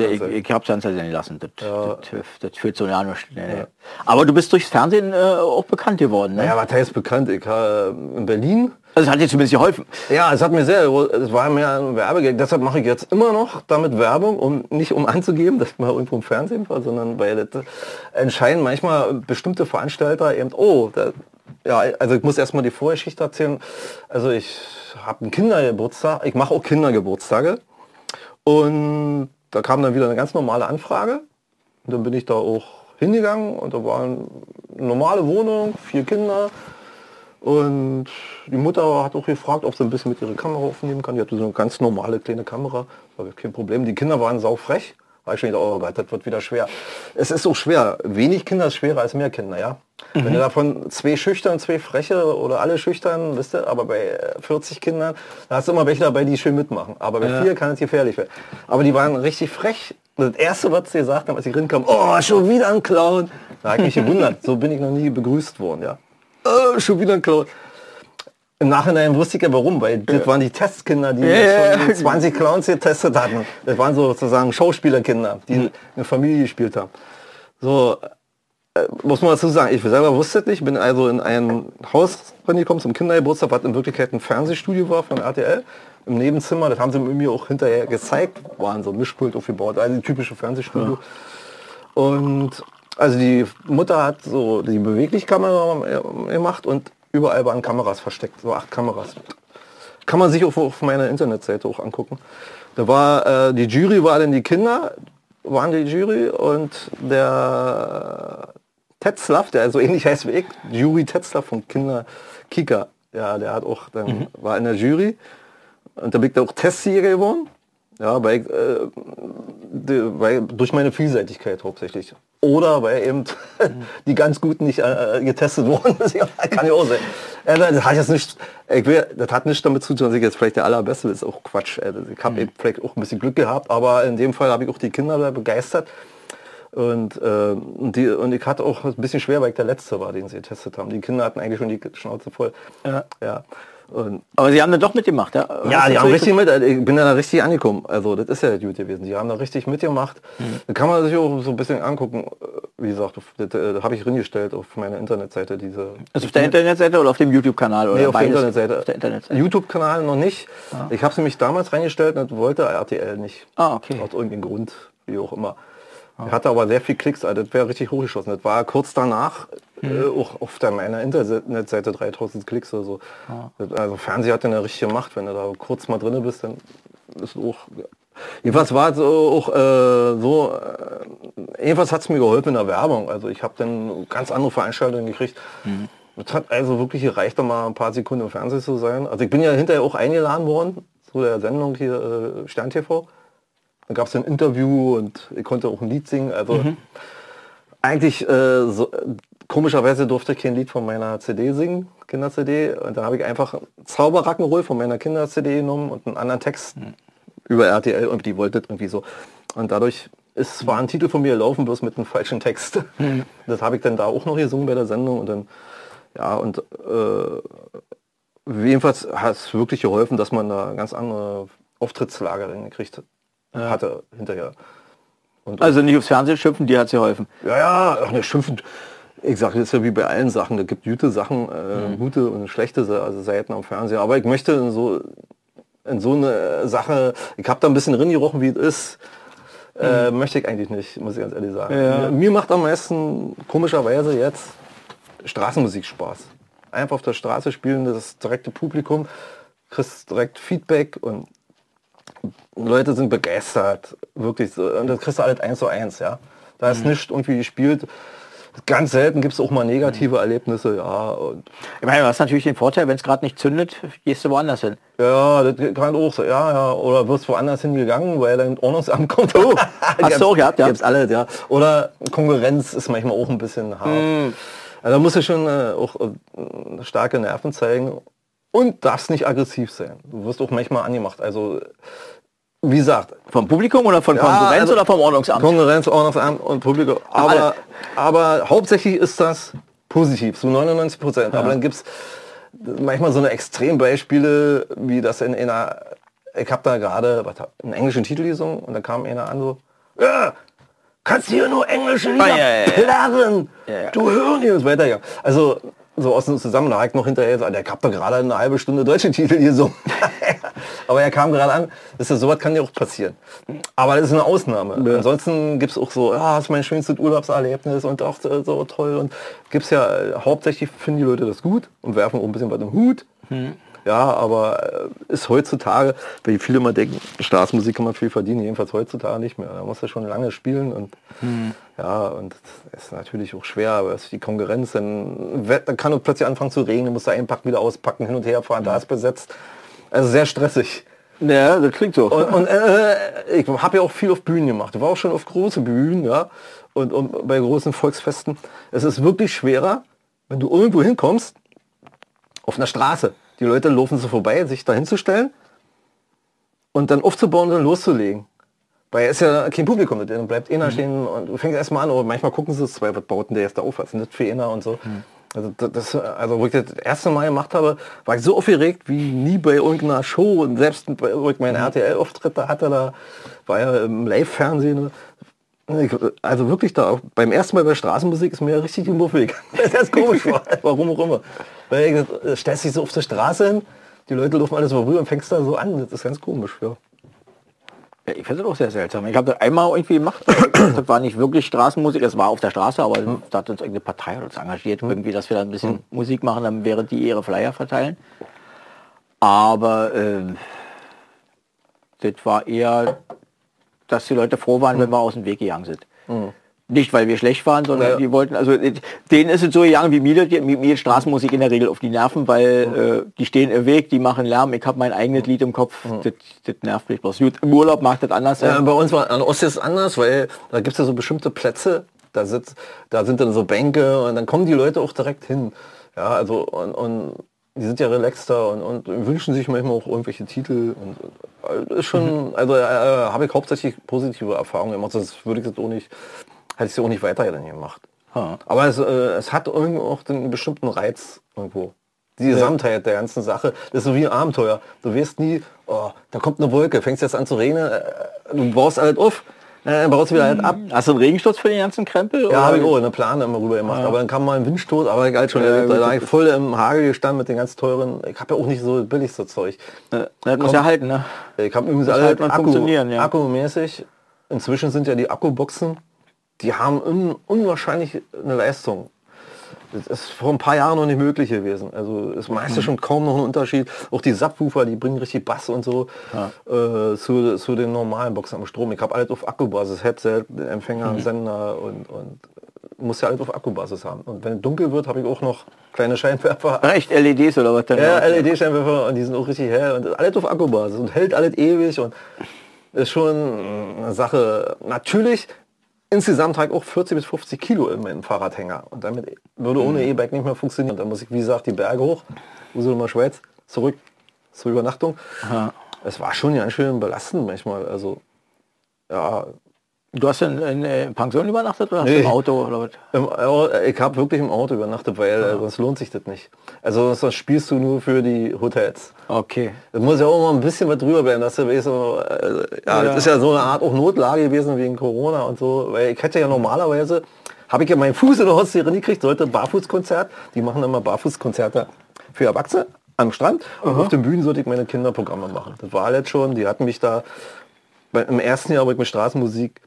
Ja, ich ich habe es nicht lassen. Das, Ja. das, das führt so ja nicht. Nee. Aber du bist durchs Fernsehen äh, auch bekannt geworden. Ne? naja, was heißt bekannt? Ich äh, in Berlin Also es hat dir zumindest geholfen. Ja, es hat mir sehr, es war mehr ein Werbegag. Deshalb mache ich jetzt immer noch damit Werbung, um nicht um anzugeben, dass ich mal irgendwo im Fernsehen war, sondern weil das entscheiden manchmal bestimmte Veranstalter eben, oh, da, ja, also ich muss erstmal die Vorgeschichte erzählen. Also ich habe einen Kindergeburtstag, ich mache auch Kindergeburtstage und da kam dann wieder eine ganz normale Anfrage. Und dann bin ich da auch hingegangen und da war eine normale Wohnung, vier Kinder. Und die Mutter hat auch gefragt, ob sie ein bisschen mit ihrer Kamera aufnehmen kann. Die hatte so eine ganz normale kleine Kamera, war kein Problem. Die Kinder waren saufrech. Hab ich schon gedacht, oh Gott, das wird wieder schwer. Es ist so schwer. Wenig Kinder ist schwerer als mehr Kinder, ja. Wenn du davon zwei schüchtern, zwei freche oder alle schüchtern, wisst ihr, aber bei äh, 40 Kindern, da hast du immer welche dabei, die schön mitmachen. Aber bei vier kann es gefährlich werden. Aber die waren richtig frech. Das erste, was sie gesagt haben, als ich rinkam, oh, schon wieder ein Clown. Da habe ich mich gewundert. So bin ich noch nie begrüßt worden, ja. Oh, schon wieder ein Clown. Im Nachhinein wusste ich ja warum, weil das waren die Testkinder, die Ja, ja, schon 20 Clowns getestet hatten. Das waren sozusagen Schauspielerkinder, die eine Familie gespielt haben. So, äh, muss man dazu sagen, ich selber wusste es nicht, bin also in ein Haus reingekommen zum Kindergeburtstag, was in Wirklichkeit ein Fernsehstudio war von RTL. Im Nebenzimmer, das haben sie mir auch hinterher gezeigt, waren so ein Mischpult aufgebaut, also typische Fernsehstudio. Und also die Mutter hat so die Beweglichkamera gemacht und überall waren Kameras versteckt, so acht Kameras. Kann man sich auf, auf meiner Internetseite auch angucken. Da war äh, die Jury war dann die Kinder, waren die Jury und der Tetzlaff, der so ähnlich heißt wie ich, Jury Tetzlaff von Kinder Kika, ja, der hat auch dann war in der Jury und da bin ich auch Testsieger geworden. Ja, weil, äh, die, weil durch meine Vielseitigkeit hauptsächlich. Oder weil eben die ganz Guten nicht äh, getestet wurden. Das kann ja auch sein. Äh, das hat jetzt nicht, ich will, das hat nichts damit zu tun, dass ich jetzt vielleicht der allerbeste ist auch Quatsch. Äh, Ich habe eben vielleicht auch ein bisschen Glück gehabt, aber in dem Fall habe ich auch die Kinder da begeistert. Und, äh, und, die, und ich hatte auch ein bisschen schwer, weil ich der Letzte war, den sie getestet haben. Die Kinder hatten eigentlich schon die Schnauze voll. Ja. ja. Und Aber sie haben dann doch mitgemacht, ja? ja, die haben richtig mit, äh, ich bin da richtig angekommen. Also das ist ja gut gewesen. Die haben da richtig mitgemacht. Da kann man sich auch so ein bisschen angucken. Äh, Wie gesagt, das, äh, habe ich reingestellt auf meiner Internetseite diese. Also auf der Internetseite oder auf dem YouTube-Kanal? oder Nee, auf der? Internetseite. Auf der Internetseite. YouTube-Kanal noch nicht. Ich habe es nämlich damals reingestellt und wollte RTL nicht. Ah, okay. Aus irgendeinem Grund, wie auch immer. Er hatte aber sehr viel Klicks, also das wäre richtig hochgeschossen. Das war kurz danach äh, auch auf der, meiner Internetseite 3000 Klicks oder so. Das- Also Fernseher hat ja richtig gemacht, wenn du da kurz mal drinne bist, dann ist auch... Jedenfalls war es auch äh, so, äh, jedenfalls hat es mir geholfen in der Werbung. Also ich habe dann ganz andere Veranstaltungen gekriegt. Es hat also wirklich gereicht, da mal ein paar Sekunden im Fernsehen zu sein. Also ich bin ja hinterher auch eingeladen worden zu der Sendung hier äh, Stern TV. Da gab es ein Interview und ich konnte auch ein Lied singen. Also eigentlich äh, so, komischerweise durfte ich kein Lied von meiner CD singen, Kinder-CD. Und da habe ich einfach Zauberrackenroll von meiner Kinder-CD genommen und einen anderen Text über RTL und die wollte irgendwie so. Und dadurch ist zwar ein Titel von mir gelaufen, bloß mit einem falschen Text. Das habe ich dann da auch noch gesungen bei der Sendung und dann, ja, und äh, jedenfalls hat es wirklich geholfen, dass man da ganz andere Auftrittslage dann gekriegt hatte hinterher. Und Also nicht aufs Fernsehen schimpfen, dir hat es geholfen. ja, ja, ach, ne, schimpfen. Ich sage, das ist ja wie bei allen Sachen, da gibt gute Sachen, äh, gute und schlechte also Seiten am Fernseher. Aber ich möchte in so, in so eine Sache, ich habe da ein bisschen drin gerochen, wie es ist, äh, möchte ich eigentlich nicht, muss ich ganz ehrlich sagen. Ja. Mir, mir macht am meisten komischerweise jetzt Straßenmusik Spaß. Einfach auf der Straße spielen, das direkte Publikum, kriegst direkt Feedback und Leute sind begeistert, wirklich so. Und das kriegst du alles eins zu eins, ja. Da ist nicht irgendwie gespielt. Ganz selten gibt es auch mal negative Erlebnisse, ja. Und Ich meine, du hast natürlich den Vorteil, wenn es gerade nicht zündet, gehst du woanders hin. ja, das kann auch so, ja, ja. Oder wirst woanders hingegangen, weil dein Ordnungsamt kommt. hast du auch gehabt, ja? Gibt's alles, ja. Oder Konkurrenz ist manchmal auch ein bisschen hart. Also da musst du schon äh, auch äh, starke Nerven zeigen und darfst nicht aggressiv sein. Du wirst auch manchmal angemacht. Also wie gesagt, Vom Publikum oder von Ja, Konkurrenz also- oder vom Ordnungsamt? Konkurrenz, Ordnungsamt und Publikum. Aber, aber hauptsächlich ist das positiv, so 99 Prozent. Aber dann gibt es manchmal so eine Extrembeispiele, wie das in einer, ich habe da gerade was, einen englischen Titel gesungen und da kam einer an so, ja, kannst du hier nur englische Lieder Ah, ja, ja, ja. plärren, Ja, ja. du hören hier und so weiter. Ja. Also so aus dem Zusammenhang noch hinterher, so, der hat gerade eine halbe Stunde deutsche Titel gesungen. Aber er kam gerade an, das ist, sowas kann ja auch passieren. Aber das ist eine Ausnahme. Ansonsten gibt es auch so, ja, das ist mein schönstes Urlaubserlebnis und auch so, so toll. Und gibt es ja, äh, hauptsächlich finden die Leute das gut und werfen auch ein bisschen was im Hut. Ja, aber äh, ist heutzutage, weil viele immer denken, Staatsmusik kann man viel verdienen, jedenfalls heutzutage nicht mehr. Da muss er schon lange spielen und ja, und das ist natürlich auch schwer, aber es ist die Konkurrenz, dann, dann kann es plötzlich anfangen zu regnen, musst du einpacken, wieder auspacken, hin und her fahren, da ist besetzt. Also sehr stressig. Ja, das klingt so. Und, und äh, ich habe ja auch viel auf Bühnen gemacht. Ich war auch schon auf große Bühnen, ja. Und, und bei großen Volksfesten. Es ist wirklich schwerer, wenn du irgendwo hinkommst, auf einer Straße. Die Leute laufen so vorbei, sich da hinzustellen und dann aufzubauen und dann loszulegen. Weil es ist ja kein Publikum, mit dann bleibt einer stehen und du fängst erstmal an, aber manchmal gucken sie es, zwei, was baut denn der jetzt da auf, was ist das für einer und so. Also, das- also wo ich das erste Mal gemacht habe, war ich so aufgeregt wie nie bei irgendeiner Show und selbst bei, wo ich meinen RTL-Auftritt da hatte, da war ja im Live-Fernsehen. Ich- Also wirklich da, beim ersten Mal bei Straßenmusik ist mir richtig im Muffig. Das ist komisch war. Warum auch immer. Weil du stellst dich so auf der Straße hin, die Leute laufen alles vorüber und fängst da so an. Das ist ganz komisch. Ja. Ja, ich finde das auch sehr seltsam. Ich habe das einmal irgendwie gemacht. Das war nicht wirklich Straßenmusik, es war auf der Straße, aber da hat uns irgendeine Partei uns engagiert, irgendwie, dass wir da ein bisschen Musik machen, dann während die ihre Flyer verteilen. Aber ähm, das war eher, dass die Leute froh waren, wenn wir aus dem Weg gegangen sind. Nicht, weil wir schlecht waren, sondern Ja. die wollten, also äh, denen ist es so gegangen wie mir, die, mir Straßenmusik in der Regel auf die Nerven, weil äh, die stehen im Weg, die machen Lärm, ich habe mein eigenes Lied im Kopf, das, das nervt mich bloß. Gut, im Urlaub mag das anders sein. Ja, bei uns war an Ostsee ist anders, weil da gibt es ja so bestimmte Plätze, da, sitzt, da sind dann so Bänke und dann kommen die Leute auch direkt hin. Ja, also und, und die sind ja relaxter und, und wünschen sich manchmal auch irgendwelche Titel und äh, ist schon, also äh, habe ich hauptsächlich positive Erfahrungen gemacht, sonst würde ich das auch nicht, hätte ich es auch nicht weiter gemacht. Ha. Aber es, äh, es hat irgendwo auch einen bestimmten Reiz irgendwo. Die Gesamtheit der ganzen Sache, das ist so wie ein Abenteuer. Du weißt nie, oh, da kommt eine Wolke, fängst jetzt an zu regnen, äh, du baust alles auf, äh, dann baust du wieder alles ab. Hast du einen Regenschutz für den ganzen Krempel? Ja, habe ich auch eine Plane immer rüber gemacht. Aber dann kam mal ein Windstoß, aber ich halt schon Ja, ich voll im Hagel gestanden mit den ganz teuren. Ich habe ja auch nicht so billigste Zeug. Äh, Das muss ja halten, ne? Ich habe übrigens alle halt Akku, funktionieren, ja. akkumäßig. Inzwischen sind ja die Akkuboxen, die haben un, unwahrscheinlich eine Leistung. Das ist vor ein paar Jahren noch nicht möglich gewesen. Also es meiste Mhm. schon kaum noch ein Unterschied. Auch die Subwoofer, die bringen richtig Bass und so äh, zu, zu den normalen Boxen am Strom. Ich habe alles auf Akkubasis, Headset, Empfänger, Mhm. Sender und, und muss ja alles auf Akkubasis haben. Und wenn es dunkel wird, habe ich auch noch kleine Scheinwerfer. Echt LEDs oder was denn? Ja, LED-Scheinwerfer und die sind auch richtig hell und alles auf Akkubasis und hält alles ewig und ist schon eine Sache. Natürlich insgesamt trage ich auch 40 bis 50 Kilo in meinem Fahrradhänger und damit würde ohne E-Bike nicht mehr funktionieren. Da muss ich, wie gesagt, die Berge hoch, Usedom Schweiz, zurück zur Übernachtung. Es war schon ganz schön belastend manchmal. Also ja, Du hast in, in, äh, Pension übernachtet oder hast Nee. du im Auto oder was? Au- ich habe wirklich im Auto übernachtet, weil äh, sonst lohnt sich das nicht. Also sonst spielst du nur für die Hotels. Okay. Da muss ja auch mal ein bisschen was drüber werden, dass du weißt, so, äh, ja, Ja. das ist ja so eine Art auch Notlage gewesen wegen Corona und so, weil ich hätte ja normalerweise, habe ich ja meinen Fuß in der Ostsee gekriegt, sollte Barfußkonzert, die machen immer Barfußkonzerte für Erwachsene am Strand und auf den Bühnen sollte ich meine Kinderprogramme machen. Das war jetzt schon, die hatten mich da im ersten Jahr, wo ich mit Straßenmusik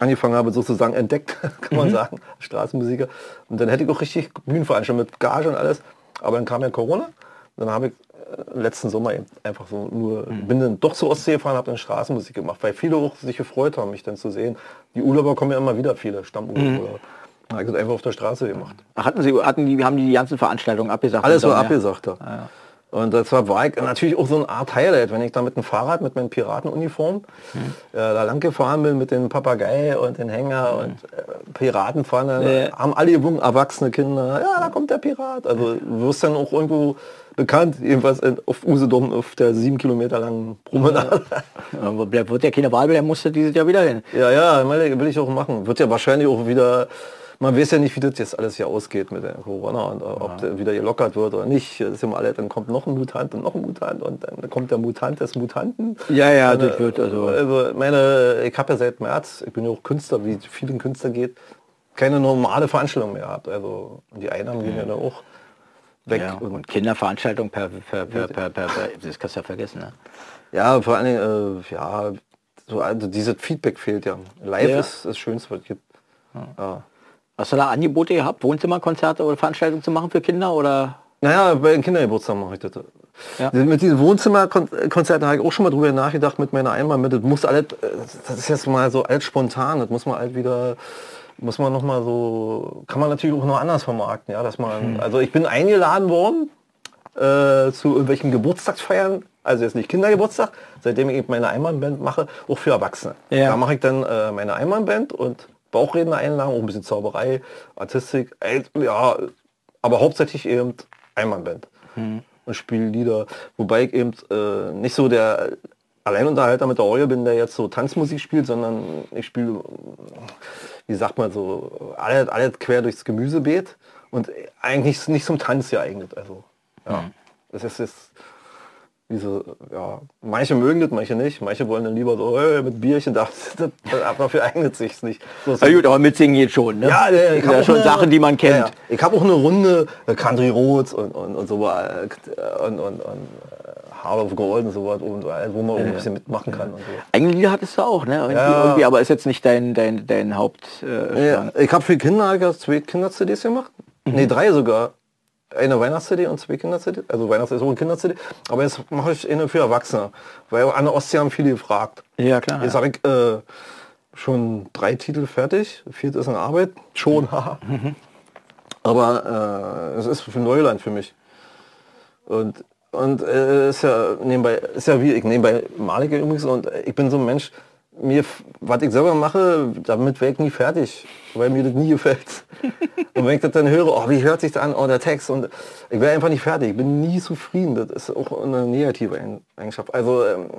angefangen habe, sozusagen entdeckt, kann man sagen, Straßenmusiker. Und dann hätte ich auch richtig Bühnenveranstaltungen mit Gage und alles. Aber dann kam ja Corona. Dann habe ich äh, letzten Sommer eben einfach so nur, bin dann doch zur Ostsee gefahren, habe dann Straßenmusik gemacht, weil viele auch sich gefreut haben, mich dann zu sehen. Die Urlauber kommen ja immer wieder, viele Stammurlauber. Dann habe ich das einfach auf der Straße gemacht. Hatten sie, hatten die, haben die die ganzen Veranstaltungen abgesagt? Alles war so, ja? abgesagt da. Und das war, war ich natürlich auch so eine Art Highlight, wenn ich da mit dem Fahrrad, mit meinen Piratenuniform Hm. äh, da lang gefahren bin mit dem Papagei und den Hänger und äh, Piratenfahne, Ja. haben alle gewungen, erwachsene Kinder, ja, da kommt der Pirat. Also du wirst dann auch irgendwo bekannt, jedenfalls in, auf Usedom, auf der sieben Kilometer langen Promenade. Aber Der wird ja keine Wahl, der musste dieses Jahr wieder hin. Ja, ja, meine, will ich auch machen. Wird ja wahrscheinlich auch wieder, man weiß ja nicht, wie das jetzt alles hier ausgeht mit der Corona und ob der wieder gelockert wird oder nicht. Das ist immer alle, dann kommt noch ein Mutant und noch ein Mutant und dann kommt der Mutant des Mutanten. Ja, ja, Meine, das wird also- Also meine, ich habe ja seit März, ich bin ja auch Künstler, wie vielen Künstler geht, keine normale Veranstaltung mehr gehabt. Also die Einnahmen gehen ja dann auch weg. Ja, Und, und Kinderveranstaltung per, per, per, per, per, per, das kannst du ja vergessen. Ne? ja, vor allen Dingen, äh, ja, so, also dieses Feedback fehlt ja. Live Ja. ist das Schönste, was es gibt. Ja. Hast du da Angebote gehabt, Wohnzimmerkonzerte oder Veranstaltungen zu machen für Kinder oder? Naja, bei den Kindergeburtstagen mache ich das. Ja. Mit diesen Wohnzimmerkonzerten habe ich auch schon mal drüber nachgedacht mit meiner Einmal mit. Das muss alles, das ist jetzt mal so alt spontan, das muss man halt wieder, muss man noch mal so, kann man natürlich auch noch anders vermarkten, ja, dass man, also ich bin eingeladen worden äh, zu irgendwelchen Geburtstagsfeiern, also jetzt nicht Kindergeburtstag, seitdem ich eben meine Einmannband mache, auch für Erwachsene. Ja. Da mache ich dann äh, meine Einmannband und Bauchredner einladen, auch ein bisschen Zauberei, Artistik, äh, ja, aber hauptsächlich eben Einmannband. Und spiele Lieder, wobei ich eben äh, nicht so der Alleinunterhalter mit der Orgel bin, der jetzt so Tanzmusik spielt, sondern ich spiele, wie sagt man so, alles, alles quer durchs Gemüsebeet und eigentlich nicht zum Tanz geeignet. Also, ja, das ist jetzt wie so, ja, manche mögen das, manche nicht, manche wollen dann lieber so hey, mit Bierchen, das, dafür eignet sich's nicht. So, Na gut, aber mitsingen geht schon, ne? ja, äh, ich ja, hab auch schon eine- Sachen, die man kennt. Ja, ja. Ich habe auch eine Runde äh, Country Roads und, und, und so äh, und, und, und äh, Heart of Gold und so was, äh, wo man auch ein bisschen mitmachen kann. Und so. Eigene Lieder hattest du auch, ne? Irgendwie, Ja. irgendwie, aber ist jetzt nicht dein, dein, dein Haupt... Äh, Ja, ich habe für Kinder hab ich ja zwei Kinder-CDs gemacht. Nee, drei sogar. Eine Weihnachts-CD und zwei Kinder-CD. Also Weihnachts ist auch ein Kinder-CD. Aber jetzt mache ich eine für Erwachsene. Weil an der Ostsee haben viele gefragt. Ja, klar. Jetzt habe ich äh, schon drei Titel fertig. Viert ist in Arbeit. Schon, haha. Aber äh, es ist für Neuland für mich. Und, und äh, ist ja nebenbei, ist ja wie, ich nebenbei male ich übrigens und ich bin so ein Mensch, mir, was ich selber mache, damit wäre ich nie fertig, weil mir das nie gefällt. und wenn ich das dann höre, oh, wie hört sich das an, oh, der Text und ich wäre einfach nicht fertig, ich bin nie zufrieden, das ist auch eine negative Eigenschaft. Also ähm,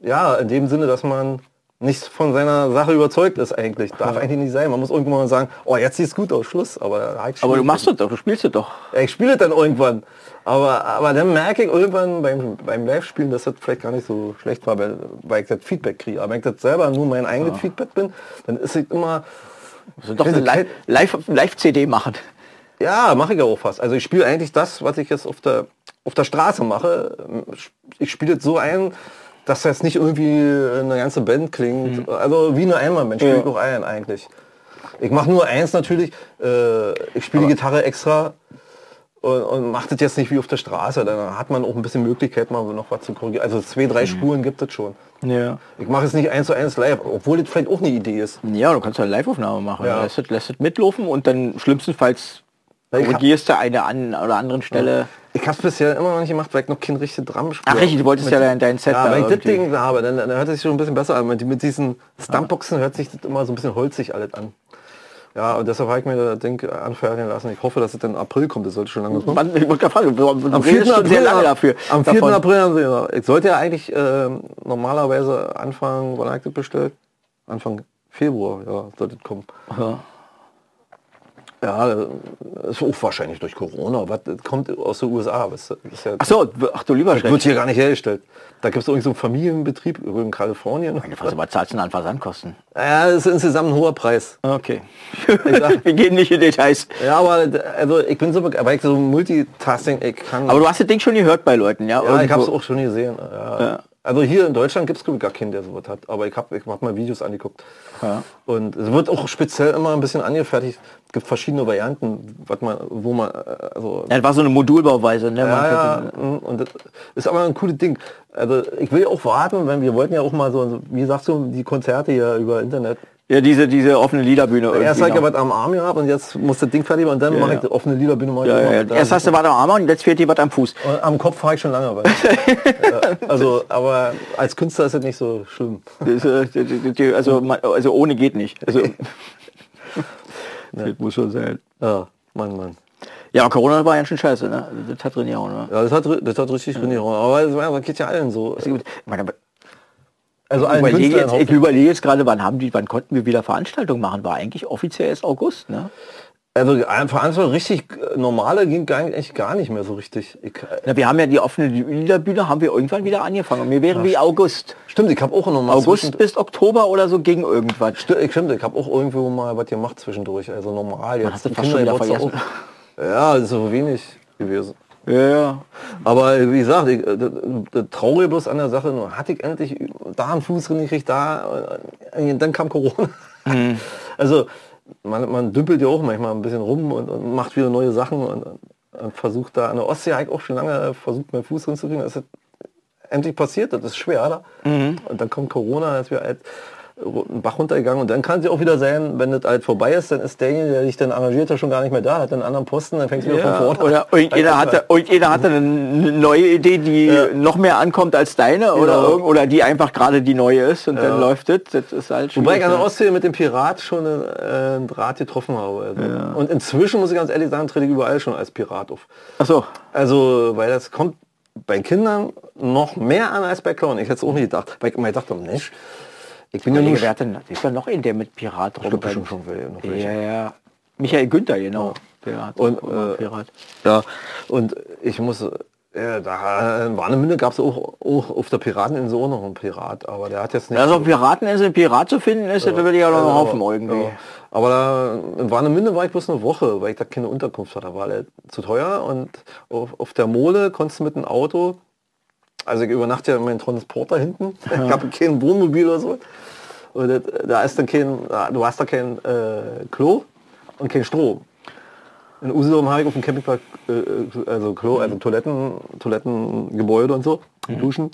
ja, in dem Sinne, dass man nicht von seiner Sache überzeugt ist eigentlich. Darf eigentlich nicht sein. Man muss irgendwann mal sagen, oh, jetzt sieht es gut aus, Schluss. Aber, halt aber du machst das doch, du spielst das doch. ja, ich spiele dann irgendwann. Aber, aber dann merke ich irgendwann beim, beim Live-Spielen, dass das vielleicht gar nicht so schlecht war, weil, weil ich das Feedback kriege. Aber wenn ich das selber nur mein eigenes Feedback bin, dann ist es immer, Also doch Ja, eine so Live- Live- Live-CD machen. ja, mache ich ja auch fast. Also ich spiele eigentlich das, was ich jetzt auf der, auf der Straße mache. Ich spiele es so ein, dass das nicht irgendwie eine ganze Band klingt. Also wie eine Einmannband spiele ich Ja. auch ein eigentlich. Ich mache nur eins natürlich. Äh, ich spiele die Gitarre extra und, und macht das jetzt nicht wie auf der Straße. Dann hat man auch ein bisschen Möglichkeit, mal noch was zu korrigieren. Also zwei, drei Spuren gibt es schon. Ja. Ich mache es nicht eins zu eins live, obwohl das vielleicht auch eine Idee ist. Ja, du kannst ja eine Live-Aufnahme machen. Ja. Lässt, es- mitlaufen und dann schlimmstenfalls Ja, korrigierst du eine an oder anderen Stelle. Ich habe es bisher immer noch nicht gemacht, weil ich noch kein richtiges Drum spiele. Ach richtig, du wolltest ja dein, dein Set Ja, da wenn ich das Ding da habe, dann, dann hört es sich schon ein bisschen besser an. Mit, mit diesen Stumpboxen hört sich das immer so ein bisschen holzig alles an. Ja, und deshalb habe ich mir das Ding anfertigen lassen. Ich hoffe, dass es dann im April kommt. Das sollte schon lange kommen. Wann, ich wollte gerade fragen, du, Am redest 4. schon sehr lange April, dafür. am 4. davon. April haben sie ich sollte ja eigentlich ähm, normalerweise Anfang, wann habe ich das bestellt? Anfang Februar, ja, sollte es kommen. Ja. Ja, das ist auch wahrscheinlich durch Corona. Was das kommt aus den USA. Das ist ja, Ach so, ach du lieber das wird hier gar nicht hergestellt. Da gibt es irgendwie so einen Familienbetrieb in Kalifornien. Was was zahlst du denn an Versandkosten? Ja, das ist insgesamt ein hoher Preis. Okay. sag- Wir gehen nicht in Details. Ja, aber also ich bin so, weil ich so Multitasking, ich kann. Aber du hast das Ding schon gehört bei Leuten, ja? ja, ich Irgendwo. habe es auch schon gesehen. Ja. Ja. Also hier in Deutschland gibt es gar keinen, der sowas hat. Aber ich habe ich hab mal Videos angeguckt. Ja. Und es wird auch speziell immer ein bisschen angefertigt. Es gibt verschiedene Varianten, was man, wo man, äh, also Ja, das war so eine Modulbauweise, ne? Ja, ja, mm, und das ist aber ein cooles Ding. Also ich will auch warten, wenn wir wollten ja auch mal so, wie sagst du, die Konzerte ja über Internet Ja, diese, diese offene Liederbühne. Erst habe ich ja was am Arm gehabt und jetzt muss das Ding fertig und dann Ja, mache ja. ich die offene Liederbühne. ich ja, ja, Da- Erst hast du was am Arm und jetzt fehlt dir was am Fuß. Und Am Kopf fahre ich schon lange. Ja, also, aber als Künstler ist das nicht so schlimm. Äh, Also, also ohne geht nicht. Also, das muss schon sein. Ja, Mann, Mann. Ja, Corona war ja schon scheiße, ne? Also Das hat drin ja auch, ne? Ja, das hat, das hat richtig drin gehauen. Aber es das geht ja allen so. Ich meine, aber Also ich überlege jetzt, ich überlege jetzt gerade, wann haben die, wann konnten wir wieder Veranstaltungen machen? War eigentlich offiziell erst August, ne? Also ein Veranstaltung richtig äh, normale ging gar, eigentlich gar nicht mehr so richtig. Ich, äh, Na, wir haben ja die offene Liederbühne, haben wir irgendwann wieder angefangen. Und mir wäre wie August. stimmt, ich habe auch normal August bis Oktober oder so ging irgendwas. Sti- ich- Stimmt, ich habe auch irgendwo mal was gemacht zwischendurch. Also normal jetzt. hast du fast schon wieder auch. Ja, das ist so wenig gewesen. Ja, ja. Aber wie gesagt, ich, äh, das, das Traurige bloß an der Sache, nur hatte ich endlich da einen Fuß drin gekriegt, da, dann kam Corona. Mhm. Also man, man dümpelt ja auch manchmal ein bisschen rum und, und macht wieder neue Sachen und, und versucht da, an der Ostsee habe ich auch schon lange versucht, meinen Fuß drin zu kriegen. Das ist endlich passiert, das ist schwer da. Mhm. Und dann kommt Corona, ist wir halt einen Bach runtergegangen und dann kann es ja auch wieder sein, wenn das halt vorbei ist, dann ist derjenige, der sich dann engagiert hat, schon gar nicht mehr da, hat einen anderen Posten, dann fängt es wieder Ja, von vorne an. oder irgendjeder hatte, irgendjeder hatte eine neue Idee, die noch mehr ankommt als deine oder, Genau. irgend- oder die einfach gerade die neue ist und Ja. dann läuft es. Das ist halt Wobei ich an der ne? Ostsee mit dem Pirat schon einen, äh, einen Draht getroffen habe. Also. Und inzwischen muss ich ganz ehrlich sagen, trete ich überall schon als Pirat auf. Ach so. Also, weil das kommt bei Kindern noch mehr an als bei Clown. Ich hätte es auch nicht gedacht. Weil ich habe, Mensch, ich bin ja nur... Wer denn, ist ja noch in der mit Pirat bestimmt schon noch welche. Ja, ja. Michael Günther, genau. Hat Und, äh, Pirat. Ja, und ich muss... Ja, da in Warnemünde gab es auch, auch auf der Pirateninsel auch noch einen Pirat, aber der hat jetzt nicht... Also auf Pirateninsel ein Pirat zu finden ist, da würde ich ja noch einen Haufen irgendwie. Ja. Aber da, in Warnemünde war ich bloß eine Woche, weil ich da keine Unterkunft hatte. Da war zu teuer und auf, auf der Mole konntest du mit dem Auto, also ich übernachte ja in meinem Transporter hinten, ich habe kein Wohnmobil oder so. Und das, da ist dann kein, du hast da kein äh, Klo und kein Strom. In Usedom habe ich auf dem Campingplatz äh, also Klo, also Toiletten, Toilettengebäude und so, Duschen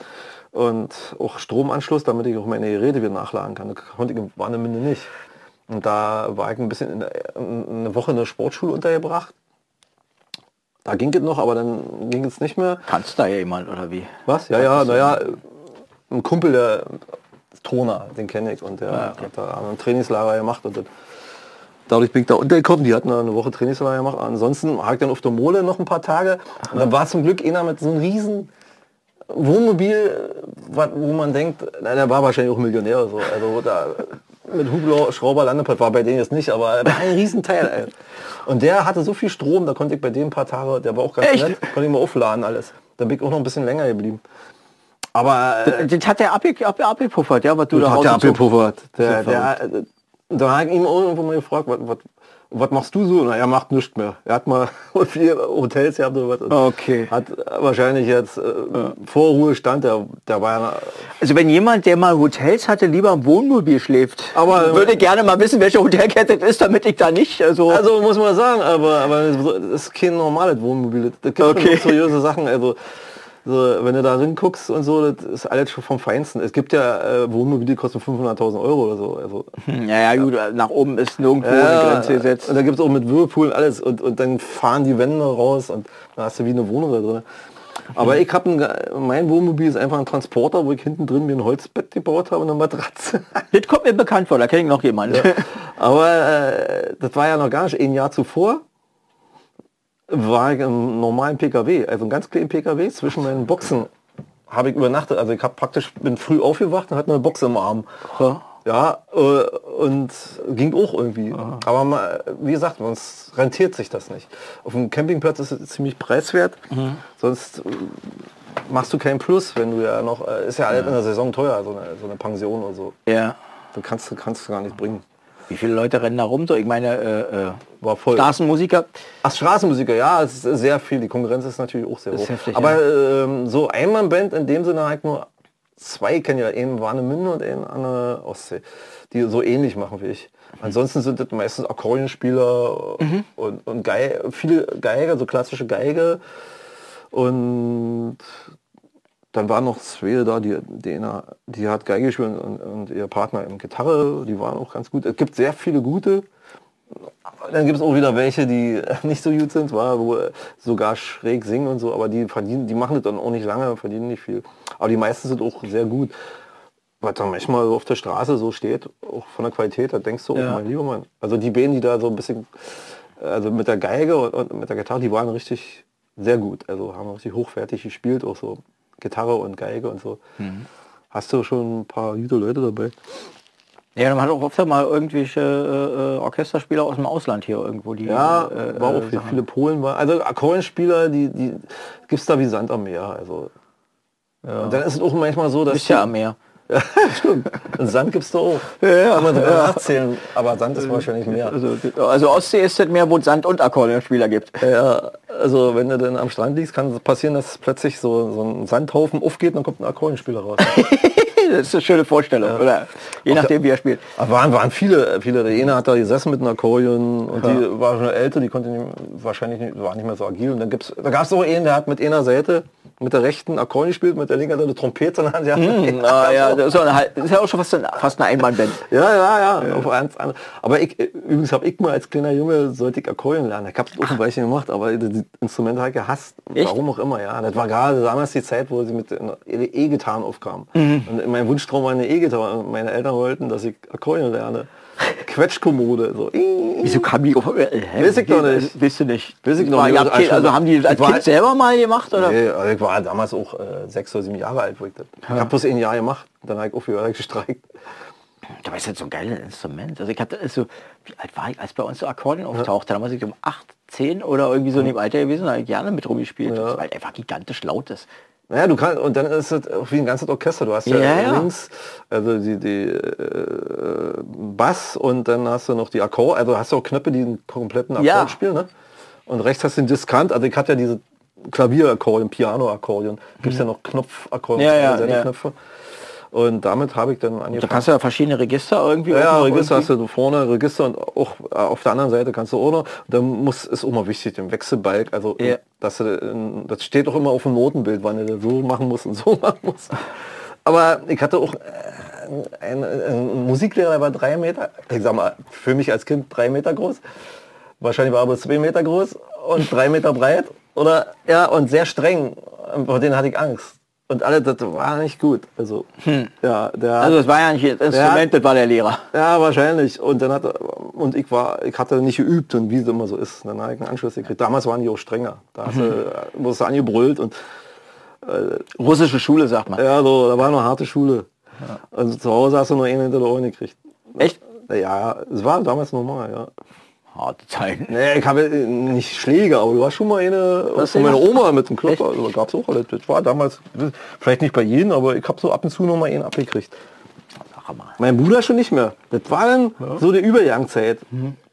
und auch Stromanschluss, damit ich auch meine Geräte wieder nachladen kann. Das konnte ich in Warnemünde nicht. Und da war ich ein bisschen in eine Woche in der Sportschule untergebracht. Da ging es noch, aber dann ging es nicht mehr. Kannst da ja jemand oder wie? Was? Ja, ja, naja, ein Kumpel, der Toner, den kenne ich und der Ah, okay. hat da ein Trainingslager gemacht und das, dadurch bin ich da untergekommen. Die hatten eine Woche Trainingslager gemacht. Ansonsten ich dann auf der Mole noch ein paar Tage und dann war zum Glück einer mit so einem riesen Wohnmobil, wo man denkt, na, der war wahrscheinlich auch Millionär oder so. Also da mit Hubschrauber Landepad war bei denen jetzt nicht, aber er ein Riesenteil. Ey. Und der hatte so viel Strom, da konnte ich bei dem ein paar Tage, der war auch ganz Echt? nett, konnte ich mal aufladen alles. Da bin ich auch noch ein bisschen länger geblieben. Aber äh, Das hat der abge, ab, abgepuffert, ja, was du da hat der abgepuffert. Der, der, äh, da habe ich ihm irgendwo mal gefragt, was, was, was machst du so? Na, er macht nichts mehr. Er hat mal vier Hotels gehabt oder was. Okay. Hat wahrscheinlich jetzt äh, vor Ruhestand, der, der war ja Also wenn jemand, der mal Hotels hatte, lieber im Wohnmobil schläft, Aber- würde gerne mal wissen, welche Hotelkette das ist, damit ich da nicht, also, Also muss man sagen, aber, aber das ist kein normales Wohnmobil. Das gibt Okay. schon seriöse Sachen. Also so, wenn du da drin guckst und so, das ist alles schon vom Feinsten. Es gibt ja äh, Wohnmobile, die kosten 500.000 Euro oder so. Also, ja, ja, gut, nach oben ist nirgendwo eine Ja, Grenze gesetzt. Und da gibt es auch mit Whirlpool und alles und, und dann fahren die Wände raus und dann hast du wie eine Wohnung da drin. Aber ich habe mein Wohnmobil ist einfach ein Transporter, wo ich hinten drin mir ein Holzbett gebaut habe und eine Matratze. Das kommt mir bekannt vor, da kenne ich noch jemand. Aber äh, das war ja noch gar nicht ein Jahr zuvor. War ich im normalen PKW, also einen ganz kleinen PKW zwischen meinen Boxen habe ich übernachtet. Also ich habe praktisch bin früh aufgewacht und hatte eine Box im Arm. Ja. Ja, äh, und ging auch irgendwie. Aber mal, wie gesagt, sonst rentiert sich das nicht. Auf dem Campingplatz ist es ziemlich preiswert. Sonst äh, machst du keinen Plus, wenn du ja noch, äh, ist ja alles in der Saison teuer, so eine, so eine Pension oder so. ja. Du kannst, kannst du gar nicht bringen. Wie viele Leute rennen da rum? So, ich meine, äh, äh, War voll. Straßenmusiker. Ach, Straßenmusiker, ja, es ist sehr viel. Die Konkurrenz ist natürlich auch sehr hoch. heftig, Aber ähm, so Einmannband in dem Sinne halt nur zwei kennen ja, einen Warnemünde und einen an der Ostsee, die so ähnlich machen wie ich. Ansonsten sind das meistens Akkordeonspieler und, und Geige, viele Geiger, so klassische Geige und dann waren noch zwei da, die, die, die hat Geige gespielt und, und ihr Partner im Gitarre, die waren auch ganz gut. Es gibt sehr viele gute. Dann gibt es auch wieder welche, die nicht so gut sind, war, wo sogar schräg singen und so, aber die verdienen, die machen das dann auch nicht lange, verdienen nicht viel. Aber die meisten sind auch sehr gut. Was dann manchmal so auf der Straße so steht, auch von der Qualität, da denkst du, oh Ja. mein lieber Mann. Also die Bäden, die da so ein bisschen, also mit der Geige und, und mit der Gitarre, die waren richtig sehr gut. Also haben richtig hochwertig gespielt, auch so Gitarre und Geige und so. Mhm. Hast du schon ein paar gute Leute dabei? Ja, man hat auch oft mal irgendwelche äh, äh, Orchesterspieler aus dem Ausland hier irgendwo, die Ja, äh, war auch äh, viel, Sachen- viele Polen war. Also Akkordeonspieler, die, die gibt's da wie Sand am Meer. Also und dann ist es auch manchmal so, dass Ist ja am Meer. stimmt. Und Sand gibt's da auch. Ja, Kann man sogar nachzählen, aber Sand ist wahrscheinlich mehr. Also, also Ostsee ist das Meer, wo es Sand- und Akkordeonspieler gibt. Ja, also wenn du dann am Strand liegst, kann es passieren, dass plötzlich so, so ein Sandhaufen aufgeht und dann kommt ein Akkordeonspieler raus. das ist eine schöne Vorstellung, oder? Je nachdem, wie er spielt. Aber waren, waren viele, viele. Der eine hat da gesessen mit einem Akkordeon und die war schon älter, die konnte nicht, wahrscheinlich nicht, war nicht mehr so agil. Und dann gibt's, da gab es auch einen, der hat mit einer Seite mit der rechten Akkordeon gespielt, mit der linken hat eine Trompete in der Hand. Ja, Ah, ja, das ist, eine, halb- das ist ja auch schon fast eine, fast eine Einmannband. ja, ja, ja. Andere. Aber ich, übrigens habe ich mal als kleiner Junge sollte ich Akkordeon lernen. Ich habe es auch ein Weilchen gemacht, aber die Instrumente habe ich gehasst. Echt? Warum auch immer, ja. Das war gerade damals die Zeit, wo sie mit E-Gitarren aufkamen. Mhm. Und mein Wunschtraum war eine E-Gitarre. Meine Eltern wollten, dass ich Akkordeon lerne. Quetschkommode. So. Wieso kam die auf? Hä? Weiß ich doch nicht. Wisst ihr nicht. Weiß ich noch nicht. kind, also haben die als Kind selber mal gemacht? Oder? Nee, also ich war damals auch äh, sechs oder sieben Jahre alt. Wo ich das. Ich habe bloß ein Jahr gemacht. Dann habe ich aufgehört, gestreikt. Dabei ist das so ein geiles Instrument. Also ich hatte so, wie alt war ich, als bei uns so Akkordeon auftauchte? Da war ich um 8, 10 oder irgendwie so in dem Alter gewesen, da habe ich gerne mit rumgespielt. War halt einfach gigantisch laut ist. Naja, du kannst, und dann ist es auch wie ein ganzes Orchester. Du hast ja, Ja, links also die, die äh, Bass und dann hast du noch die Akkord, also hast du auch Knöpfe, die einen kompletten Akkord Ja. spielen. Ne? Und rechts hast du den Diskant, also ich hatte ja diese Klavierakkordeon, Piano-Akkordeon, gibt es ja noch Knopfakkordeon, Ja, ja, ja. Knöpfe. Und damit habe ich dann Da angefangen. kannst du ja verschiedene Register irgendwie. Ja, Register hast irgendwie- du vorne Register und auch äh, auf der anderen Seite kannst du auch noch. Da muss ist mal wichtig, den Wechselbalg. Also Ja. dass du, äh, das steht auch immer auf dem Notenbild, wann du so machen musst und so machen musst. Aber ich hatte auch äh, einen, einen Musiklehrer, der war drei Meter, ich sag mal, für mich als Kind drei Meter groß. Wahrscheinlich war er aber zwei Meter groß und drei Meter breit. Oder ja, und sehr streng. Vor denen hatte ich Angst. Und alle, das war nicht gut. Also, ja, der Also das war ja nicht das Instrument, das war der Lehrer. ja, wahrscheinlich. Und dann hat und ich war, ich hatte nicht geübt und wie es immer so ist. Dann habe ich einen Anschluss gekriegt. Damals waren die auch strenger. Da hast du, wurdest du angebrüllt und Russische Schule, sagt man. ja, so, da war eine harte Schule. Also zu Hause hast du nur einen hinter der Ohren gekriegt. Echt? Ja, es war damals normal, ja. Harte Zeiten. Nee, ich habe äh, nicht Schläge, aber du hast schon mal eine Was von meiner? Oma mit dem Klopfer. Also, gab es auch. Das war damals, vielleicht nicht bei jedem, aber ich habe so ab und zu noch mal einen abgekriegt. Mein Bruder schon nicht mehr. Das war dann so die Übergangszeit.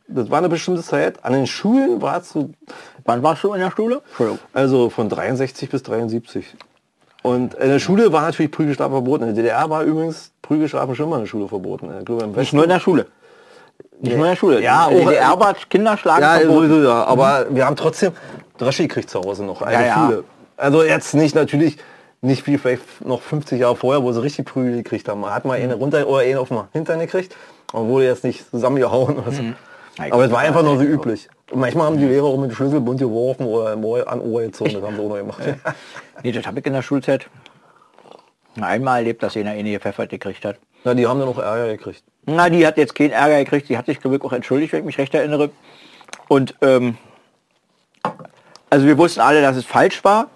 Das war eine bestimmte Zeit. An den Schulen war es so, Wann warst du in der Schule? Also von 63 bis 73. Und in der Schule war natürlich Prügelstrafe verboten. In der DDR war übrigens Prügelstrafe schon mal in der Schule verboten. Ich glaube, Nicht nur in der Schule. Nicht nur in der Schule. Ja, DDR war Kinderschlagen Ja, verboten. sowieso, ja. Aber wir haben trotzdem Dresche gekriegt zu Hause noch. Eine Ja, ja. viele. Also jetzt nicht natürlich, nicht wie vielleicht noch 50 Jahre vorher, wo sie richtig Prügel gekriegt haben. Man hat mal eine runter oder eine auf den Hintern gekriegt und wurde jetzt nicht zusammengehauen oder so. Aber es war einfach nur so üblich. Und manchmal haben die Lehrer auch mit dem Schlüsselbund geworfen oder an Ohr gezogen. Das haben sie auch noch gemacht. Nee, das habe ich in der Schulzeit einmal erlebt, dass einer eine gepfeffert gekriegt hat. Na, die haben dann auch Ärger gekriegt. Na, die hat jetzt keinen Ärger gekriegt. Die hat sich glaube ich auch entschuldigt, wenn ich mich recht erinnere. Und ähm, also wir wussten alle, dass es falsch war.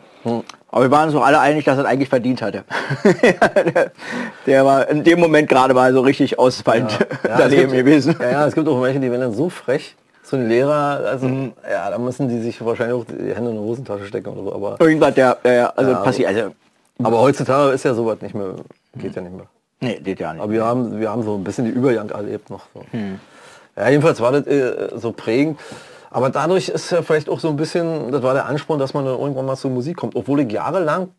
Aber wir waren uns auch alle einig, dass er es eigentlich verdient hatte. der, der war in dem Moment gerade mal so richtig ausfallend Ja, daneben es gibt, gewesen. Ja, ja, es gibt auch welche, die werden dann so frech. So ein Lehrer, also ja, da müssen die sich wahrscheinlich auch die Hände in die Hosentasche stecken oder so. Aber, Irgendwas, der, der also Ja, passiert. Also, aber heutzutage ist ja sowas nicht mehr, geht ja nicht mehr. Nee, geht ja nicht. Aber wir haben, wir haben so ein bisschen die Übergang erlebt noch. So. Ja, jedenfalls war das äh, so prägend. Aber dadurch ist ja vielleicht auch so ein bisschen, das war der Ansporn, dass man dann irgendwann mal zur Musik kommt. Obwohl ich jahrelang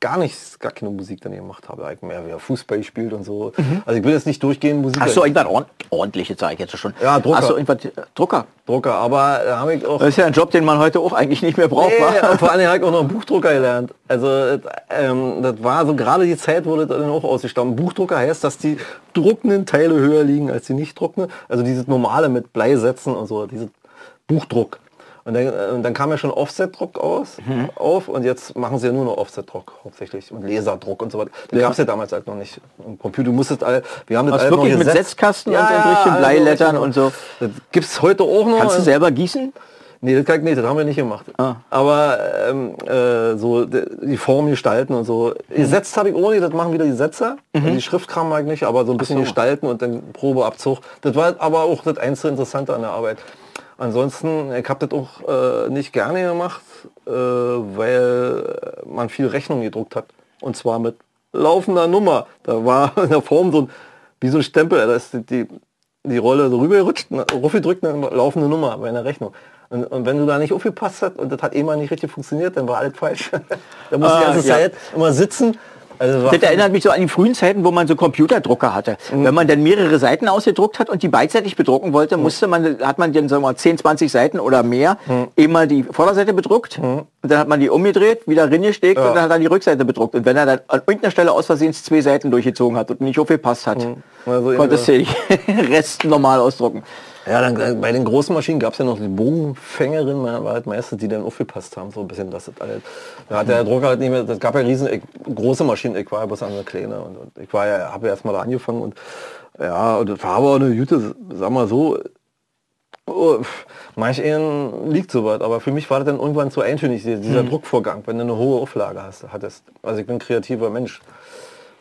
gar nichts, gar keine Musik dann gemacht habe. Eigentlich mehr wie Fußball gespielt und so. Also ich will jetzt nicht durchgehend Musik. Hast du irgendwann ordn ordentliche Zeit jetzt schon? Ja, Drucker. Hast du irgendwas, äh, Drucker? Drucker, aber da habe ich auch. Das ist ja ein Job, den man heute auch eigentlich nicht mehr braucht. Nee, vor allem habe ich auch noch einen Buchdrucker gelernt. Also das, ähm, das war so gerade die Zeit, wurde dann auch ausgestorben. Buchdrucker heißt, dass die druckenden Teile höher liegen als die nicht druckenden. Also dieses normale mit Bleisätzen und so, dieses Buchdruck. Und dann, äh, und dann kam ja schon Offset-Druck aus, auf und jetzt machen sie ja nur noch Offset-Druck hauptsächlich und Laserdruck und so weiter. Das Ja. gab es ja damals halt noch nicht. Im Computer, du musstest all, wir haben das noch wirklich mit. Setzkasten und so und richtigen also Bleilettern und so. Das gibt es heute auch noch. Kannst du selber gießen? Nee, das, kann nicht, das haben wir nicht gemacht. Ah. Aber ähm, äh, so die Form gestalten und so. Mhm. Gesetzt habe ich ohne, das machen wieder die Setzer. Also die Schriftkram mag ich nicht, aber so ein bisschen so. gestalten und dann Probeabzug. Das war aber auch das einzige Interessante an der Arbeit. Ansonsten, ich habe das auch äh, nicht gerne gemacht, äh, weil man viel Rechnung gedruckt hat. Und zwar mit laufender Nummer. Da war in der Form so ein, wie so ein Stempel, da ist die, die, Rolle so rübergerutscht, ruffgedrückt, eine laufende Nummer bei einer Rechnung. Und, und wenn du da nicht aufgepasst hast und das hat immer nicht richtig funktioniert, dann war alles falsch. da musst du die Ah, ganze ja. Zeit immer sitzen. Also Das erinnert mich so an die frühen Zeiten, wo man so Computerdrucker hatte. Wenn man dann mehrere Seiten ausgedruckt hat und die beidseitig bedrucken wollte, musste man, hat man dann sagen wir mal 10, 20 Seiten oder mehr immer die Vorderseite bedruckt. Und dann hat man die umgedreht, wieder reingesteckt und dann hat er die Rückseite bedruckt. Und wenn er dann an irgendeiner Stelle aus Versehen zwei Seiten durchgezogen hat und nicht aufgepasst hat, Also konntest du den Rest normal ausdrucken. Ja, dann äh, bei den großen Maschinen gab es ja noch die Bogenfängerin, war halt meistens, die dann aufgepasst haben, so ein bisschen, dass das alles, da hat der Drucker halt nicht mehr, das gab ja riesen, ich, große Maschinen, ich war ja bloß der Kleine und, und ich war ja, habe ja erstmal da angefangen und ja, und das war aber auch eine gute, sag mal so, oh, manch einen liegt so was, aber für mich war das dann irgendwann zu eintönig, dieser, dieser Druckvorgang, wenn du eine hohe Auflage hast, hattest. Also ich bin ein kreativer Mensch.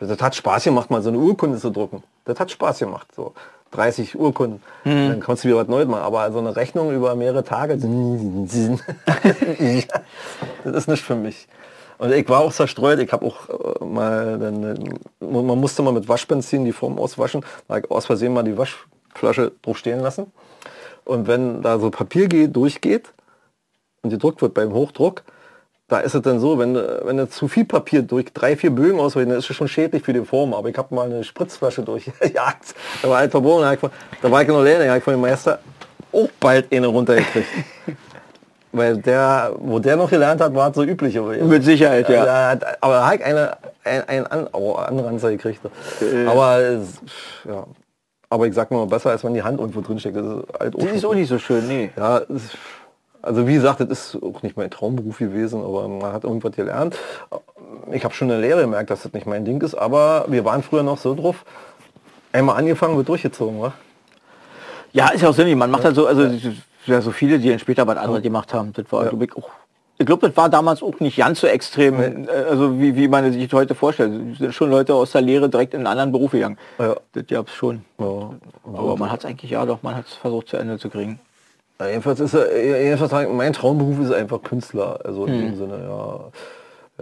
Das hat Spaß gemacht, mal so eine Urkunde zu drucken. Das hat Spaß gemacht. So 30 Urkunden. Dann konntest du wieder was Neues machen. Aber so eine Rechnung über mehrere Tage, das ist nicht für mich. Und ich war auch zerstreut. Ich habe auch äh, mal, dann, äh, man musste mal mit Waschbenzin die Form auswaschen. Da aus Versehen mal die Waschflasche drauf stehen lassen. Und wenn da so Papier geht, durchgeht und gedruckt wird beim Hochdruck, da ist es dann so, wenn, du- wenn du zu viel Papier durch drei, vier Bögen auswählen, dann ist es schon schädlich für die Form. Aber ich habe mal eine Spritzflasche durchgejagt. Da war halt verbogen. Da, da war ich noch leer, da habe ich von dem Meister auch bald eine runtergekriegt. Weil der, wo der noch gelernt hat, war es so üblich. Aber, Mit Sicherheit, ja. Hat- aber da habe ich eine, ein, ein An oh, Anranzer gekriegt. Aber, es- ja. aber ich sag mal, besser als wenn die Hand irgendwo drin steckt. Das ist halt auch Das ist auch nicht so schön, nee. ja, also wie gesagt, das ist auch nicht mein Traumberuf gewesen, aber man hat irgendwas gelernt. Ich habe schon in der Lehre gemerkt, dass das nicht mein Ding ist, aber wir waren früher noch so drauf, einmal angefangen, wird durchgezogen, wa? Ja, ist ja auch sinnig. Man macht halt so, also ja, so viele, die dann später was anderes gemacht haben. Das war, Ja. ich, auch. Ich glaube, das war damals auch nicht ganz so extrem, äh, also wie, wie man sich heute vorstellt. Es sind schon Leute aus der Lehre direkt in einen anderen Beruf gegangen. Ja. Das gab's schon. Ja. Aber man hat es eigentlich, ja doch, man hat es versucht zu Ende zu kriegen. Ja, jedenfalls ist er, jedenfalls sag ich, mein Traumberuf ist einfach Künstler, also in dem Sinne, ja.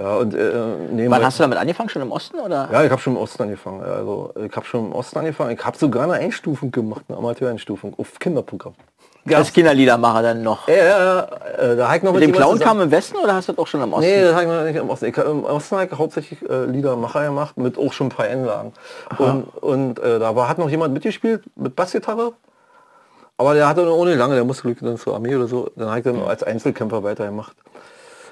Ja, und äh, nebenbei- Wann hast du damit angefangen? Schon im Osten oder? Ja, ich habe schon im Osten angefangen. Also ich habe schon im Osten angefangen. Ich habe sogar eine Einstufung gemacht, eine Amateureinstufung auf Kinderprogramm. Als Kinderliedermacher dann noch. Ja, ja, ja, äh, da ich noch Mit dem jemandem Clown kam im Westen oder hast du das auch schon im Osten? Nee, das habe ich noch nicht im Osten. Ich, Im Osten habe ich hauptsächlich äh, Liedermacher gemacht, mit auch schon ein paar Einlagen. Und, und äh, da war, hat noch jemand mitgespielt mit Bassgitarre. Aber der hatte ohne lange, der musste Glück dann zur Armee oder so. Dann habe ich dann als Einzelkämpfer weitergemacht.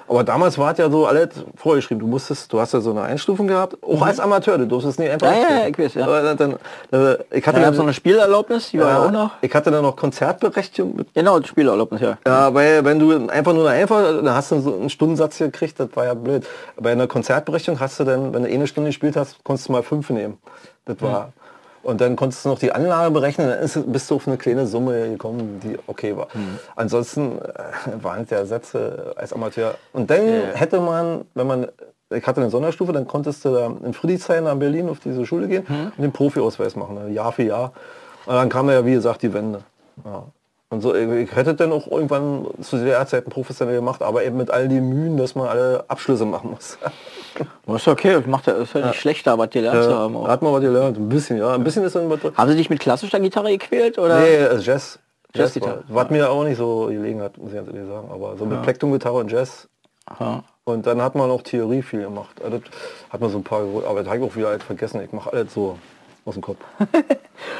Aber damals war es ja so alles vorgeschrieben. Du musstest, du hast ja so eine Einstufung gehabt, auch als Amateur, du durfst nicht einfach. Ja, ja, ich weiß, ja. Aber Dann, äh, ich hatte dann es noch eine Spielerlaubnis, die war ja auch noch. Ich hatte dann noch Konzertberechtigung Genau, Spielerlaubnis, ja. ja, weil wenn du einfach nur eine einfach, dann hast du so einen Stundensatz gekriegt, das war ja blöd. Bei einer Konzertberechtigung hast du dann, wenn du eh eine Stunde gespielt hast, konntest du mal fünf nehmen. Das war. Und dann konntest du noch die Anlage berechnen, dann ist, bist du auf eine kleine Summe gekommen, die okay war. Ansonsten äh, waren es ja Sätze als Amateur. Und dann hätte man, wenn man, ich hatte eine Sonderstufe, dann konntest du da in Friedrichshain nach Berlin auf diese Schule gehen und den Profi-Ausweis machen, ne, Jahr für Jahr. Und dann kam ja, wie gesagt, die Wende. Ja. Und so, ich hätte dann auch irgendwann zu der Zeit professionell gemacht, aber eben mit all den Mühen, dass man alle Abschlüsse machen muss. Das ist okay, das macht ja, ist ja nicht schlechter, was gelernt zu haben. Auch. hat man was gelernt, ein bisschen, ja. Ein bisschen ist dann was. Haben sie dich mit klassischer Gitarre gequält? Oder? Nee, äh, Jazz. Jazz Jazzgitarre. war, was mir auch nicht so gelegen hat, muss ich ganz ehrlich sagen. Aber so mit Plektrum-Gitarre und Jazz, Aha. Und dann hat man auch Theorie viel gemacht. Also, hat man so ein paar, aber das habe ich auch wieder halt vergessen. Ich mache alles so aus dem Kopf.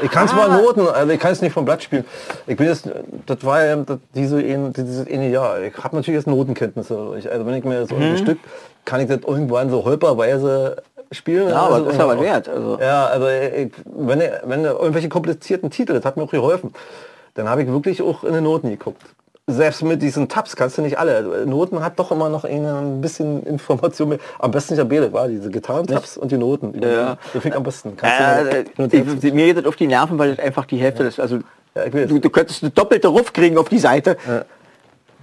Ich kann zwar Ah. Noten, also ich kann es nicht vom Blatt spielen. Ich bin jetzt, das war ja das, diese dieses eine Jahr. Ich habe natürlich jetzt Notenkenntnisse. Ich, also wenn ich mir so Mhm. ein Stück, kann ich das irgendwann so holperweise spielen. Ja, aber Also das ist ja was irgendwann wert. Also. ja, also ich, wenn, wenn irgendwelche komplizierten Titel, das hat mir auch geholfen, dann habe ich wirklich auch in den Noten geguckt. Selbst mit diesen Tabs kannst du nicht alle. Noten hat doch immer noch ein bisschen Information mehr. Am besten ist ja Belet, war diese Gitarrentabs und die Noten. Ja. Finde ich am besten. Kannst Äh, du ich, mir geht das auf die Nerven, weil das einfach die Hälfte ist. Also Ja, du, du könntest eine doppelte Ruf kriegen auf die Seite.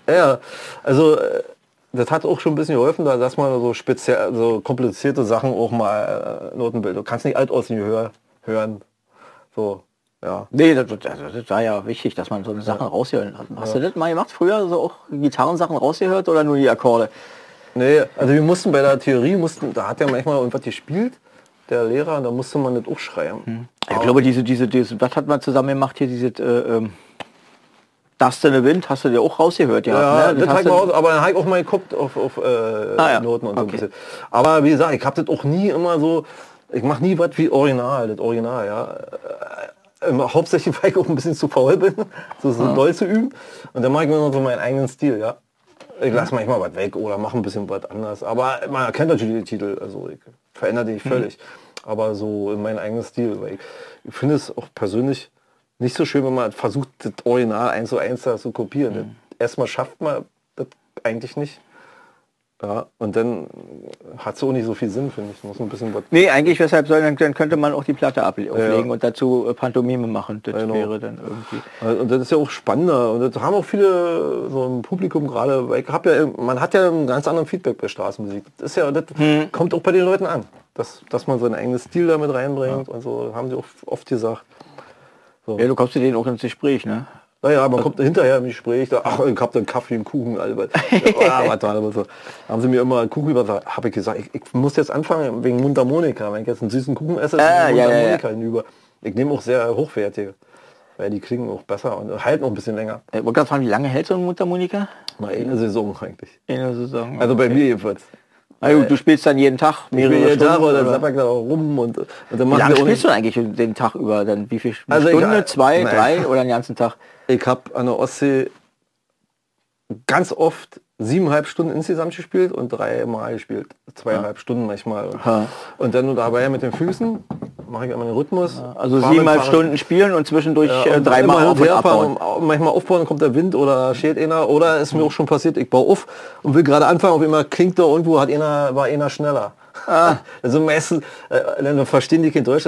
Ja, also äh, das hat auch schon ein bisschen geholfen, da- dass man so speziell, so komplizierte Sachen auch mal äh, Notenbild. Du kannst nicht alt aus hör, hören. So, ja. Nee, das, das, das war ja wichtig, dass man so eine Sachen raushören hat. Hast du das mal gemacht früher, so auch Gitarrensachen rausgehört oder nur die Akkorde? Nee, also wir mussten bei der Theorie, mussten, da hat ja manchmal irgendwas gespielt, der Lehrer, da musste man das auch schreiben. Ich glaube, diese, diese, diese, was hat man zusammen gemacht hier, diese, äh, ähm, in the Wind, hast du dir auch rausgehört, ja? Ja, ne? das hast ich du- auch, aber dann habe ich auch mal geguckt auf, auf äh, Ah, ja. Noten und so ein Okay. bisschen. Aber wie gesagt, ich habe das auch nie immer so, ich mache nie was wie Original, das Original, ja. Äh, immer hauptsächlich, weil ich auch ein bisschen zu faul bin, so, so Ah. doll zu üben. Und dann mache ich mir noch so meinen eigenen Stil, ja. Ich lasse manchmal was weg oder mache ein bisschen was anders. Aber man erkennt natürlich die Titel, also ich verändere die völlig. Aber so in meinen eigenen Stil, weil ich, ich finde es auch persönlich nicht so schön, wenn man versucht, das Original eins zu eins zu kopieren. Erstmal schafft man das eigentlich nicht. Ja, und dann hat es auch nicht so viel Sinn, finde ich. Muss ein bisschen was. Nee, eigentlich weshalb soll, dann, dann könnte man auch die Platte able- auflegen Ja. und dazu äh, Pantomime machen. Das Genau. wäre dann irgendwie. Und das ist ja auch spannender. Und das haben auch viele so im Publikum gerade, weil ich hab ja, man hat ja einen ganz anderen Feedback bei Straßenmusik. Das ist ja, das kommt auch bei den Leuten an. Dass, dass man seinen eigenen Stil damit reinbringt und so, haben sie auch oft gesagt. Ja, du kommst zu denen auch ins Gespräch, ne? Naja, man kommt hinterher im Gespräch, da, ach, ich hab dann Kaffee und Kuchen. Albert. Ja, war das so. Haben sie mir immer Kuchen übersagt. Habe ich gesagt, ich, ich muss jetzt anfangen wegen Mundharmonika. Wenn ich jetzt einen süßen Kuchen esse, Ah, eine ja, ja, Mundharmonika hinüber. Ich nehme auch sehr hochwertige, weil die klingen auch besser und halten auch ein bisschen länger. Ich wollte gerade fragen, wie lange hält so ein Mundharmonika? Mal eine Saison eigentlich. In der Saison. Also bei mir jedenfalls. Na gut, du spielst dann jeden Tag mehrere Jeden Tag Stunden, oder dann oder? ich da rum und, und dann Wie machen lange wir auch spielst du eigentlich den Tag über? Dann wie viel eine Also ich- Stunde, zwei, Nein. drei oder den ganzen Tag? Ich habe an der Ostsee ganz oft siebeneinhalb Stunden insgesamt gespielt und dreimal gespielt. Zweieinhalb Stunden manchmal. Und, und dann dabei mit den Füßen mache ich immer den Rhythmus. Also Fahr mit siebeneinhalb Stunden spielen und zwischendurch Ja, äh, und dreimal auf und abbauen. und manchmal aufbauen, dann kommt der Wind oder steht einer oder ist mir auch schon passiert, ich baue auf und will gerade anfangen, auf immer klingt da irgendwo, hat einer, war einer schneller. Ah. Also meistens, äh, dann verstehen die kein Deutsch.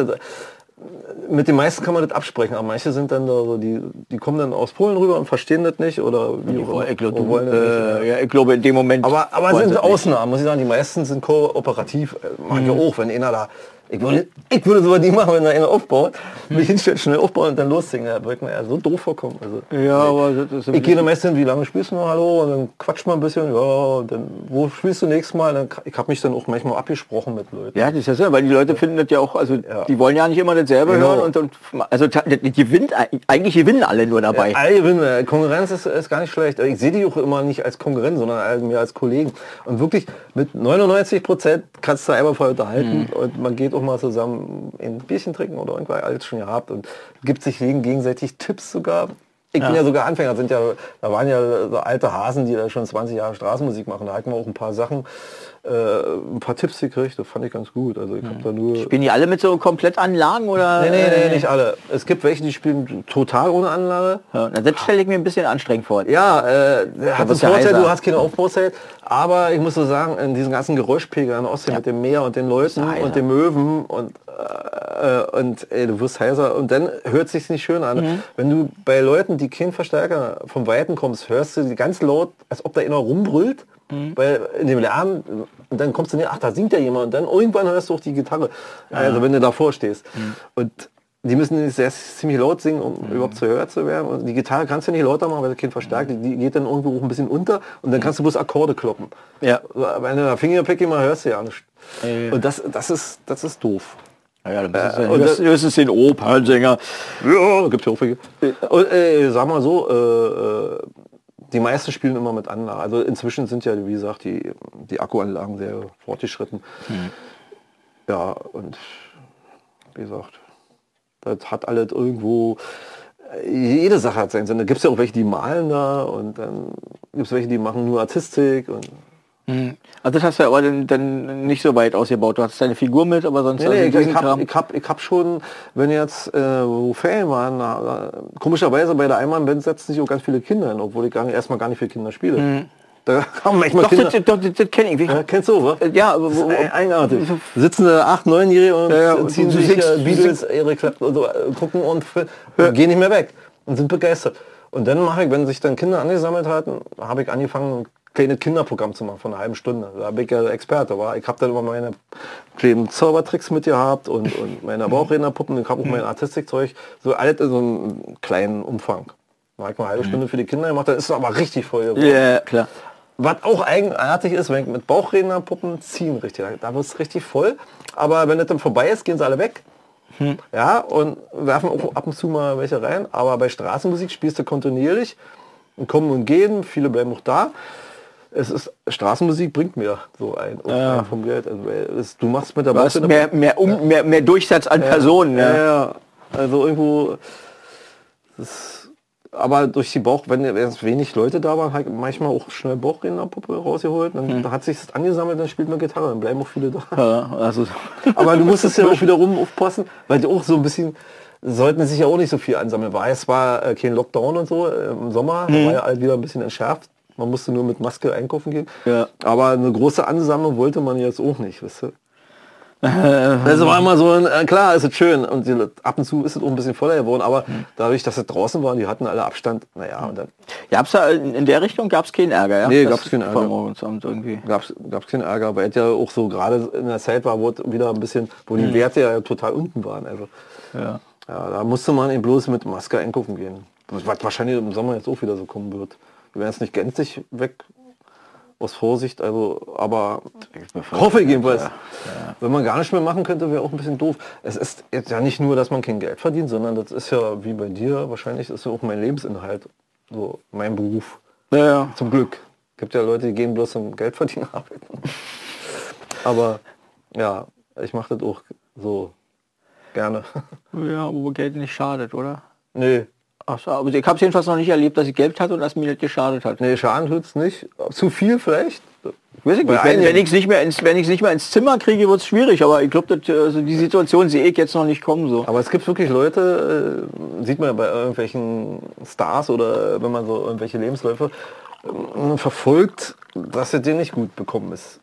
Mit den meisten kann man das absprechen, aber manche sind dann da so, die, die kommen dann aus Polen rüber und verstehen das nicht oder wie auch immer. Ich nicht. äh, ja, ich glaube in dem Moment. Aber, aber wollen sind. Ausnahmen, muss ich sagen. Die meisten sind kooperativ. Äh, Mag Mhm. auch, wenn einer da. Ich würde, ich würde sowas nie machen, wenn da einer aufbaut, mich hinstellt, schnell aufbauen und dann lossingen. Da wird mir ja so doof vorkommen. Also, Ja, aber ich gehe dann meistens hin, wie lange spielst du noch, hallo? Und dann quatscht man ein bisschen, ja, dann, wo spielst du nächstes Mal? Dann, ich habe mich dann auch manchmal abgesprochen mit Leuten. Ja, das ist ja so, weil die Leute finden das ja auch, also die wollen ja nicht immer dasselbe Genau. hören und, und also die gewinnt eigentlich gewinnen alle nur dabei. Alle gewinnen. Konkurrenz ist, ist gar nicht schlecht. Ich sehe die auch immer nicht als Konkurrenten, sondern mehr als Kollegen. Und wirklich mit 99 Prozent kannst du einmal voll unterhalten und man geht auch mal zusammen ein Bierchen trinken oder irgendwas alles schon gehabt und gibt sich gegen- gegenseitig Tipps sogar. Ich bin ja sogar Anfänger, sind ja, da waren ja so alte Hasen, die da schon 20 Jahre Straßenmusik machen. Da hatten wir auch ein paar Sachen, äh, ein paar Tipps gekriegt, das fand ich ganz gut. Also ich habe da nur... Spielen die alle mit so Komplettanlagen oder? Nee, nee, nee, nicht alle. Es gibt welche, die spielen total ohne Anlage. Ja, das stelle ich mir ein bisschen anstrengend vor. Ja, äh, hat einen ja Vorteil, du hast keine Aufbauzeit, aber ich muss so sagen, in diesen ganzen Geräuschpegel an der Ostsee mit dem Meer und den Leuten heiser. und den Möwen und, äh, und ey, du wirst heiser und dann hört sich nicht schön an. Mhm. Wenn du bei Leuten, die keinen Verstärker vom Weiten kommst, hörst du die ganz laut, als ob da einer rumbrüllt, Mhm. weil in dem Lärm und dann kommst du nicht, ach, da singt ja jemand und dann irgendwann hörst du auch die Gitarre, also wenn du davor stehst. Mhm. Und die müssen sehr ziemlich laut singen, um überhaupt zu hören zu werden. Und die Gitarre kannst du nicht lauter machen, weil du kein Verstärker, die geht dann irgendwo auch ein bisschen unter und dann kannst du bloß Akkorde kloppen. Ja. Wenn du da Fingerpicking mal hörst du ja nicht. Ja. Und das, das, ist, das ist doof. Ja, ja, das ist, Äh, ja, und das, das- das ist den Opernsänger. Ja, gibt ja auch. Und, äh, sag mal so, äh, äh, die meisten spielen immer mit Anlage. Also inzwischen sind ja, wie gesagt, die, die Akkuanlagen sehr fortgeschritten. Ja, und wie gesagt, das hat alles irgendwo, jede Sache hat seinen Sinn. Da gibt es ja auch welche, die malen da und dann gibt es welche, die machen nur Artistik und Also das hast du aber dann, dann nicht so weit ausgebaut. Du hast deine Figur mit, aber sonst... Nee, nee, also ich, diesen ich habe ich hab, ich hab schon, wenn jetzt äh, wo Ferien waren, na, komischerweise bei der Einmann-Band setzen sich auch ganz viele Kinder hin, obwohl ich gar nicht, erstmal gar nicht für Kinder spiele. Da kamen manchmal Doch, Kinder. das, doch, das, das kenne ich. Ja, kennst du, was? Ja, aber wo, ein- eigenartig. Sitzen da acht, neunjährige und Ja, ja, und ziehen du sich singst- äh, Beatles, Eric Clapton und so, äh, gucken und f- gehen nicht mehr weg und sind begeistert. Und dann mache ich, wenn sich dann Kinder angesammelt hatten, habe ich angefangen, kleines Kinderprogramm zu machen von einer halben Stunde. Da bin ich ja Experte. War. Ich habe dann immer meine kleinen Zaubertricks mitgehabt und, und meine Bauchrednerpuppen. Ich habe auch mein Artistikzeug. So alles in so einem kleinen Umfang. Da ich mal eine halbe Stunde für die Kinder gemacht. Dann ist es aber richtig voll geworden. ja, klar. Was auch eigenartig ist, wenn ich mit Bauchrednerpuppen ziehen richtig, da wird es richtig voll. Aber wenn das dann vorbei ist, gehen sie alle weg. Ja, und werfen auch ab und zu mal welche rein. Aber bei Straßenmusik spielst du kontinuierlich und kommen und gehen. Viele bleiben auch da. Es ist Straßenmusik bringt mir so ein, auch ein vom Geld. Also, es, du machst mit der Bauchredner- mehr, mehr, um, mehr, mehr Durchsatz an Personen. ja, Ja. ja. Also irgendwo. Das, aber durch die Bauch, wenn jetzt wenig Leute da waren, hat manchmal auch schnell Bauchrednerpuppe rausgeholt. Dann da hat sich das angesammelt, dann spielt man Gitarre, dann bleiben auch viele da. Ja, also, Aber du musstest ja auch wiederum aufpassen, weil die auch so ein bisschen sollten sich ja auch nicht so viel ansammeln. War es war äh, kein Lockdown und so äh, im Sommer, da war ja alles wieder ein bisschen entschärft. Man musste nur mit Maske einkaufen gehen. Ja. Aber eine große Ansammlung wollte man jetzt auch nicht, weißt du? Das war immer so, ein, äh, klar, ist es schön und die, ab und zu ist es auch ein bisschen voller geworden, aber dadurch, dass es draußen waren, die hatten alle Abstand, naja, und dann gab's da in der Richtung gab's keinen Ärger, ja? Nee, Das gab's keinen Ärger. Vom Ordnungsamt irgendwie. gab es keinen Ärger, weil es ja auch so gerade in der Zeit war, wo es wieder ein bisschen, wo die Werte ja total unten waren. Also, Ja. ja, da musste man eben bloß mit Maske einkaufen gehen. Was wahrscheinlich im Sommer jetzt auch wieder so kommen wird. Wir werden es nicht gänzlich weg aus Vorsicht, also aber hoffe ich jedenfalls. Wenn man gar nicht mehr machen könnte, wäre auch ein bisschen doof. Es ist jetzt ja nicht nur, dass man kein Geld verdient, sondern das ist ja wie bei dir wahrscheinlich ist ja auch mein Lebensinhalt, so mein Beruf. Ja, ja. Zum Glück. Gibt ja Leute, die gehen bloß zum Geld verdienen arbeiten. Aber ja, ich mache das auch so gerne. Ja, wo Geld nicht schadet, oder? nee, Ach so, aber ich habe jedenfalls noch nicht erlebt, dass ich Geld hatte und das mir nicht geschadet hat. nee, Schaden tut's nicht. Zu viel vielleicht. Ich weiß nicht, Bei wenn, ich es nicht mehr ins, wenn ich nicht mehr ins Zimmer kriege, wird es schwierig. Aber ich glaube, also die Situation sehe ich jetzt noch nicht kommen so. Aber es gibt wirklich Leute, äh, sieht man ja bei irgendwelchen Stars oder wenn man so irgendwelche Lebensläufe äh, verfolgt, dass es denen nicht gut bekommen ist.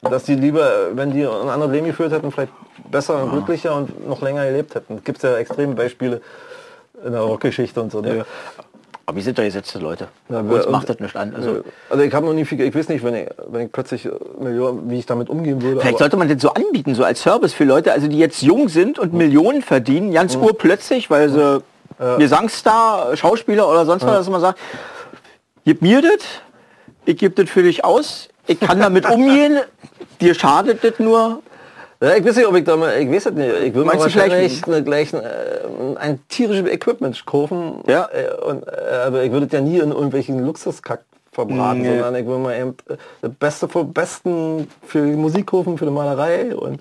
Dass die lieber, wenn die ein anderes Leben geführt hätten, vielleicht besser und glücklicher und noch länger gelebt hätten. Es gibt ja extreme Beispiele in der Rockgeschichte und so. Ne? Aber wir sind doch gesetzte Leute. Ja, Uns macht das nicht an. Also, Also ich habe noch nie viel, ich weiß nicht, wenn ich, wenn ich plötzlich äh, Millionen, wie ich damit umgehen würde. Vielleicht sollte man das so anbieten, so als Service für Leute, also die jetzt jung sind und Millionen verdienen, ganz urplötzlich, weil sie Gesangsstar, Schauspieler oder sonst was, dass man sagt, gib mir das, ich gebe das für dich aus, ich kann damit umgehen, dir schadet das nur. Ja, ich weiß nicht, ob ich damit, ich weiß es nicht. Ich würde mir wahrscheinlich vielleicht- eine, gleich ein, äh, ein tierisches Equipment kaufen. Ja. Äh, und, äh, aber ich würde ja nie in irgendwelchen Luxuskack verbraten, Nee. sondern ich würde mal eben äh, das Beste vom Besten für die Musik kaufen, für die Malerei und,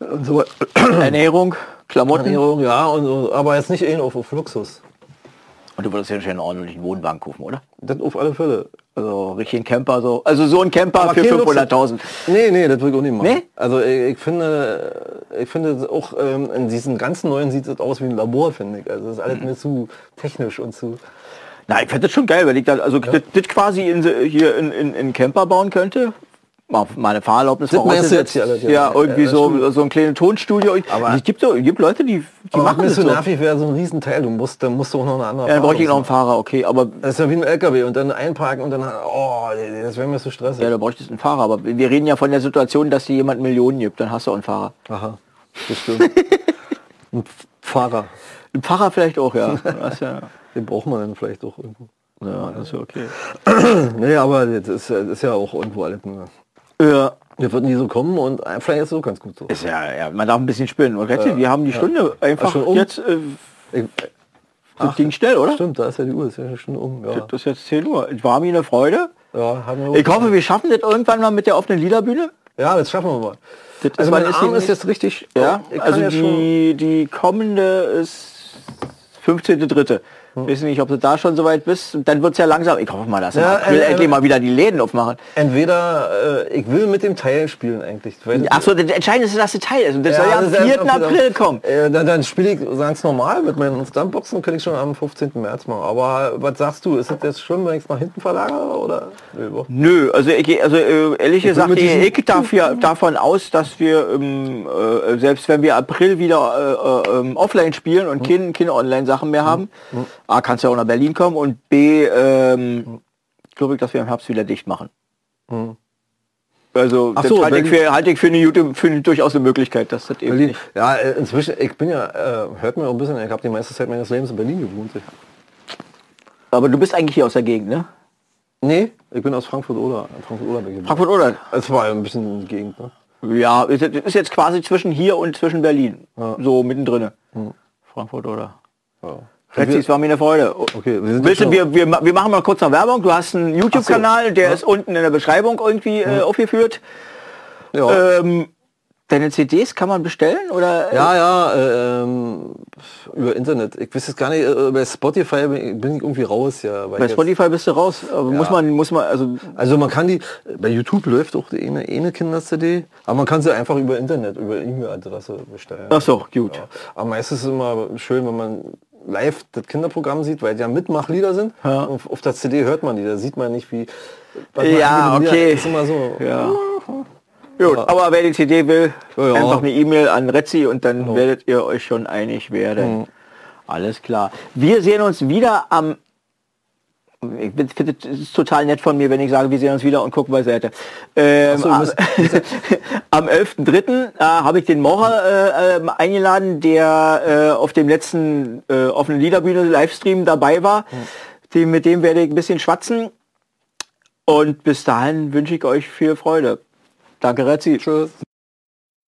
und so. Ernährung, Klamotten. Ernährung, ja, und, aber jetzt nicht auf, auf Luxus. Und du würdest ja schon einen ordentlichen Wohnwagen kaufen, oder? Das auf alle Fälle. Also richtig ein Camper so. Also so ein Camper Aber für kein Luxus. 500.000. Nee, nee, das würde ich auch nicht machen. Nee? Also ich, ich finde, ich finde auch ähm, in diesen ganzen neuen sieht es aus wie ein Labor, finde ich. Also das ist alles Mhm. mir zu technisch und zu. Na, ich fände das schon geil, wenn ich da, also das, das quasi in, hier in, in, in Camper bauen könnte. Meine Fahrerlaubnis Das vorausgesetzt. jetzt hier ja. Ja, irgendwie Ja, so, so ein kleines Tonstudio. Aber- es gibt, so, es gibt Leute, die, die machen das so. Ja, nervig wäre so ein Riesenteil. Du musst, dann musst du auch noch eine andere. dann brauche ich noch einen Fahrer, okay. Aber. Das ist ja wie ein LKW und dann einparken und dann, oh, das wäre mir so stressig. ja, da bräuchtest du einen Fahrer. Aber wir reden ja von der Situation, dass dir jemand Millionen gibt. Dann hast du auch einen Fahrer. Aha, das stimmt. ein Fahrer, Ein Fahrer vielleicht auch, ja. Ja, den braucht man dann vielleicht auch irgendwo. ja, das ist ja okay. Nee, aber das ist, das ist ja auch irgendwo alles nur. Ja. Das wird nie so kommen und vielleicht ist es auch ganz gut so. Ist ja, ja, man darf ein bisschen spinnen. Und Retzi, wir haben die Stunde einfach schon um? jetzt. Äh, Ich, Das ging schnell, oder? Stimmt, da ist ja die Uhr, ist ja schon um. Ja, Das ist jetzt 10 Uhr. War mir eine Freude. ja, Ich hoffe, wir schaffen das irgendwann mal mit der offenen Liederbühne. ja, das schaffen wir mal. Das Also mein die Arm ist jetzt richtig. Ja, also ja die, die kommende ist 15.3. Hm. Weiß nicht, ob du da schon soweit bist. Dann wird es ja langsam. Ich hoffe mal, dass Ja, April äh, äh, endlich mal wieder die Läden aufmachen. Entweder, äh, ich will mit dem Teil spielen eigentlich. Weil Ach so, das Entscheidende ist, dass der Teil ist. Und das soll ja am das ist 4. einfach- April kommen. Äh, dann dann spiele ich ganz normal mit meinen Stuntboxen, könnte ich schon am 15. März machen. Aber was sagst du, ist das jetzt schlimm, wenn ich es nach hinten verlagere? Oder? Nö, also, ich, also äh, ehrlich gesagt, ich, diesem- ich darf ja davon aus, dass wir ähm, äh, selbst wenn wir April wieder äh, äh, ähm, offline spielen und keine, keine Online-Sachen mehr haben, A, kannst du ja auch nach Berlin kommen und B, ähm, glaube ich, dass wir im Herbst wieder dicht machen. Also Ach das so, halte ich, für, halte ich für eine, gute, für eine durchaus eine Möglichkeit, dass das eben Berlin. nicht. Ja, äh, inzwischen, ich bin ja, äh, hört mir auch ein bisschen, ich habe die meiste Zeit meines Lebens in Berlin gewohnt. Aber du bist eigentlich hier aus der Gegend, ne? Nee, ich bin aus Frankfurt oder Frankfurt oder Berlin. Frankfurt oder? Es war ein bisschen die Gegend, ne? Ja, ist, jetzt- ist jetzt quasi zwischen hier und zwischen Berlin. So mittendrin. Frankfurt oder? Ja. Retzi, es war mir eine Freude. Okay, wir Willst ja du, wir, wir, wir machen mal kurz noch Werbung. Du hast einen YouTube-Kanal, der ist unten in der Beschreibung irgendwie äh, aufgeführt. ja. Ähm, deine CDs kann man bestellen oder? Ja, ja, äh, ähm, über Internet. Ich weiß es gar nicht, äh, bei Spotify bin ich, irgendwie raus, ja. Bei Spotify bist du raus. Aber muss man, muss man, also Also man kann die, bei YouTube läuft auch die eine, eine Kinder-CD, aber man kann sie einfach über Internet, über E-Mail-Adresse bestellen. ach so, gut. Ja. Aber meistens ist es immer schön, wenn man live das Kinderprogramm sieht, weil die ja Mitmachlieder sind. Ja. Und auf der CD hört man die, da sieht man nicht wie... Ja, okay. Ist immer so. Ja. Gut, aber wer die CD will, Ja, ja. einfach eine E-Mail an Retzi und dann werdet ihr euch schon einig werden. Alles klar. Wir sehen uns wieder am ich finde es ist total nett von mir, wenn ich sage, wir sehen uns wieder und gucken beiseite. Ähm, Ach so, am am 11.3. Äh, habe ich den Mocher äh, ähm, eingeladen, der äh, auf dem letzten äh, offenen Liederbühne Livestream dabei war. Den, mit dem werde ich ein bisschen schwatzen. Und bis dahin wünsche ich euch viel Freude. Danke, Retzi. Tschüss.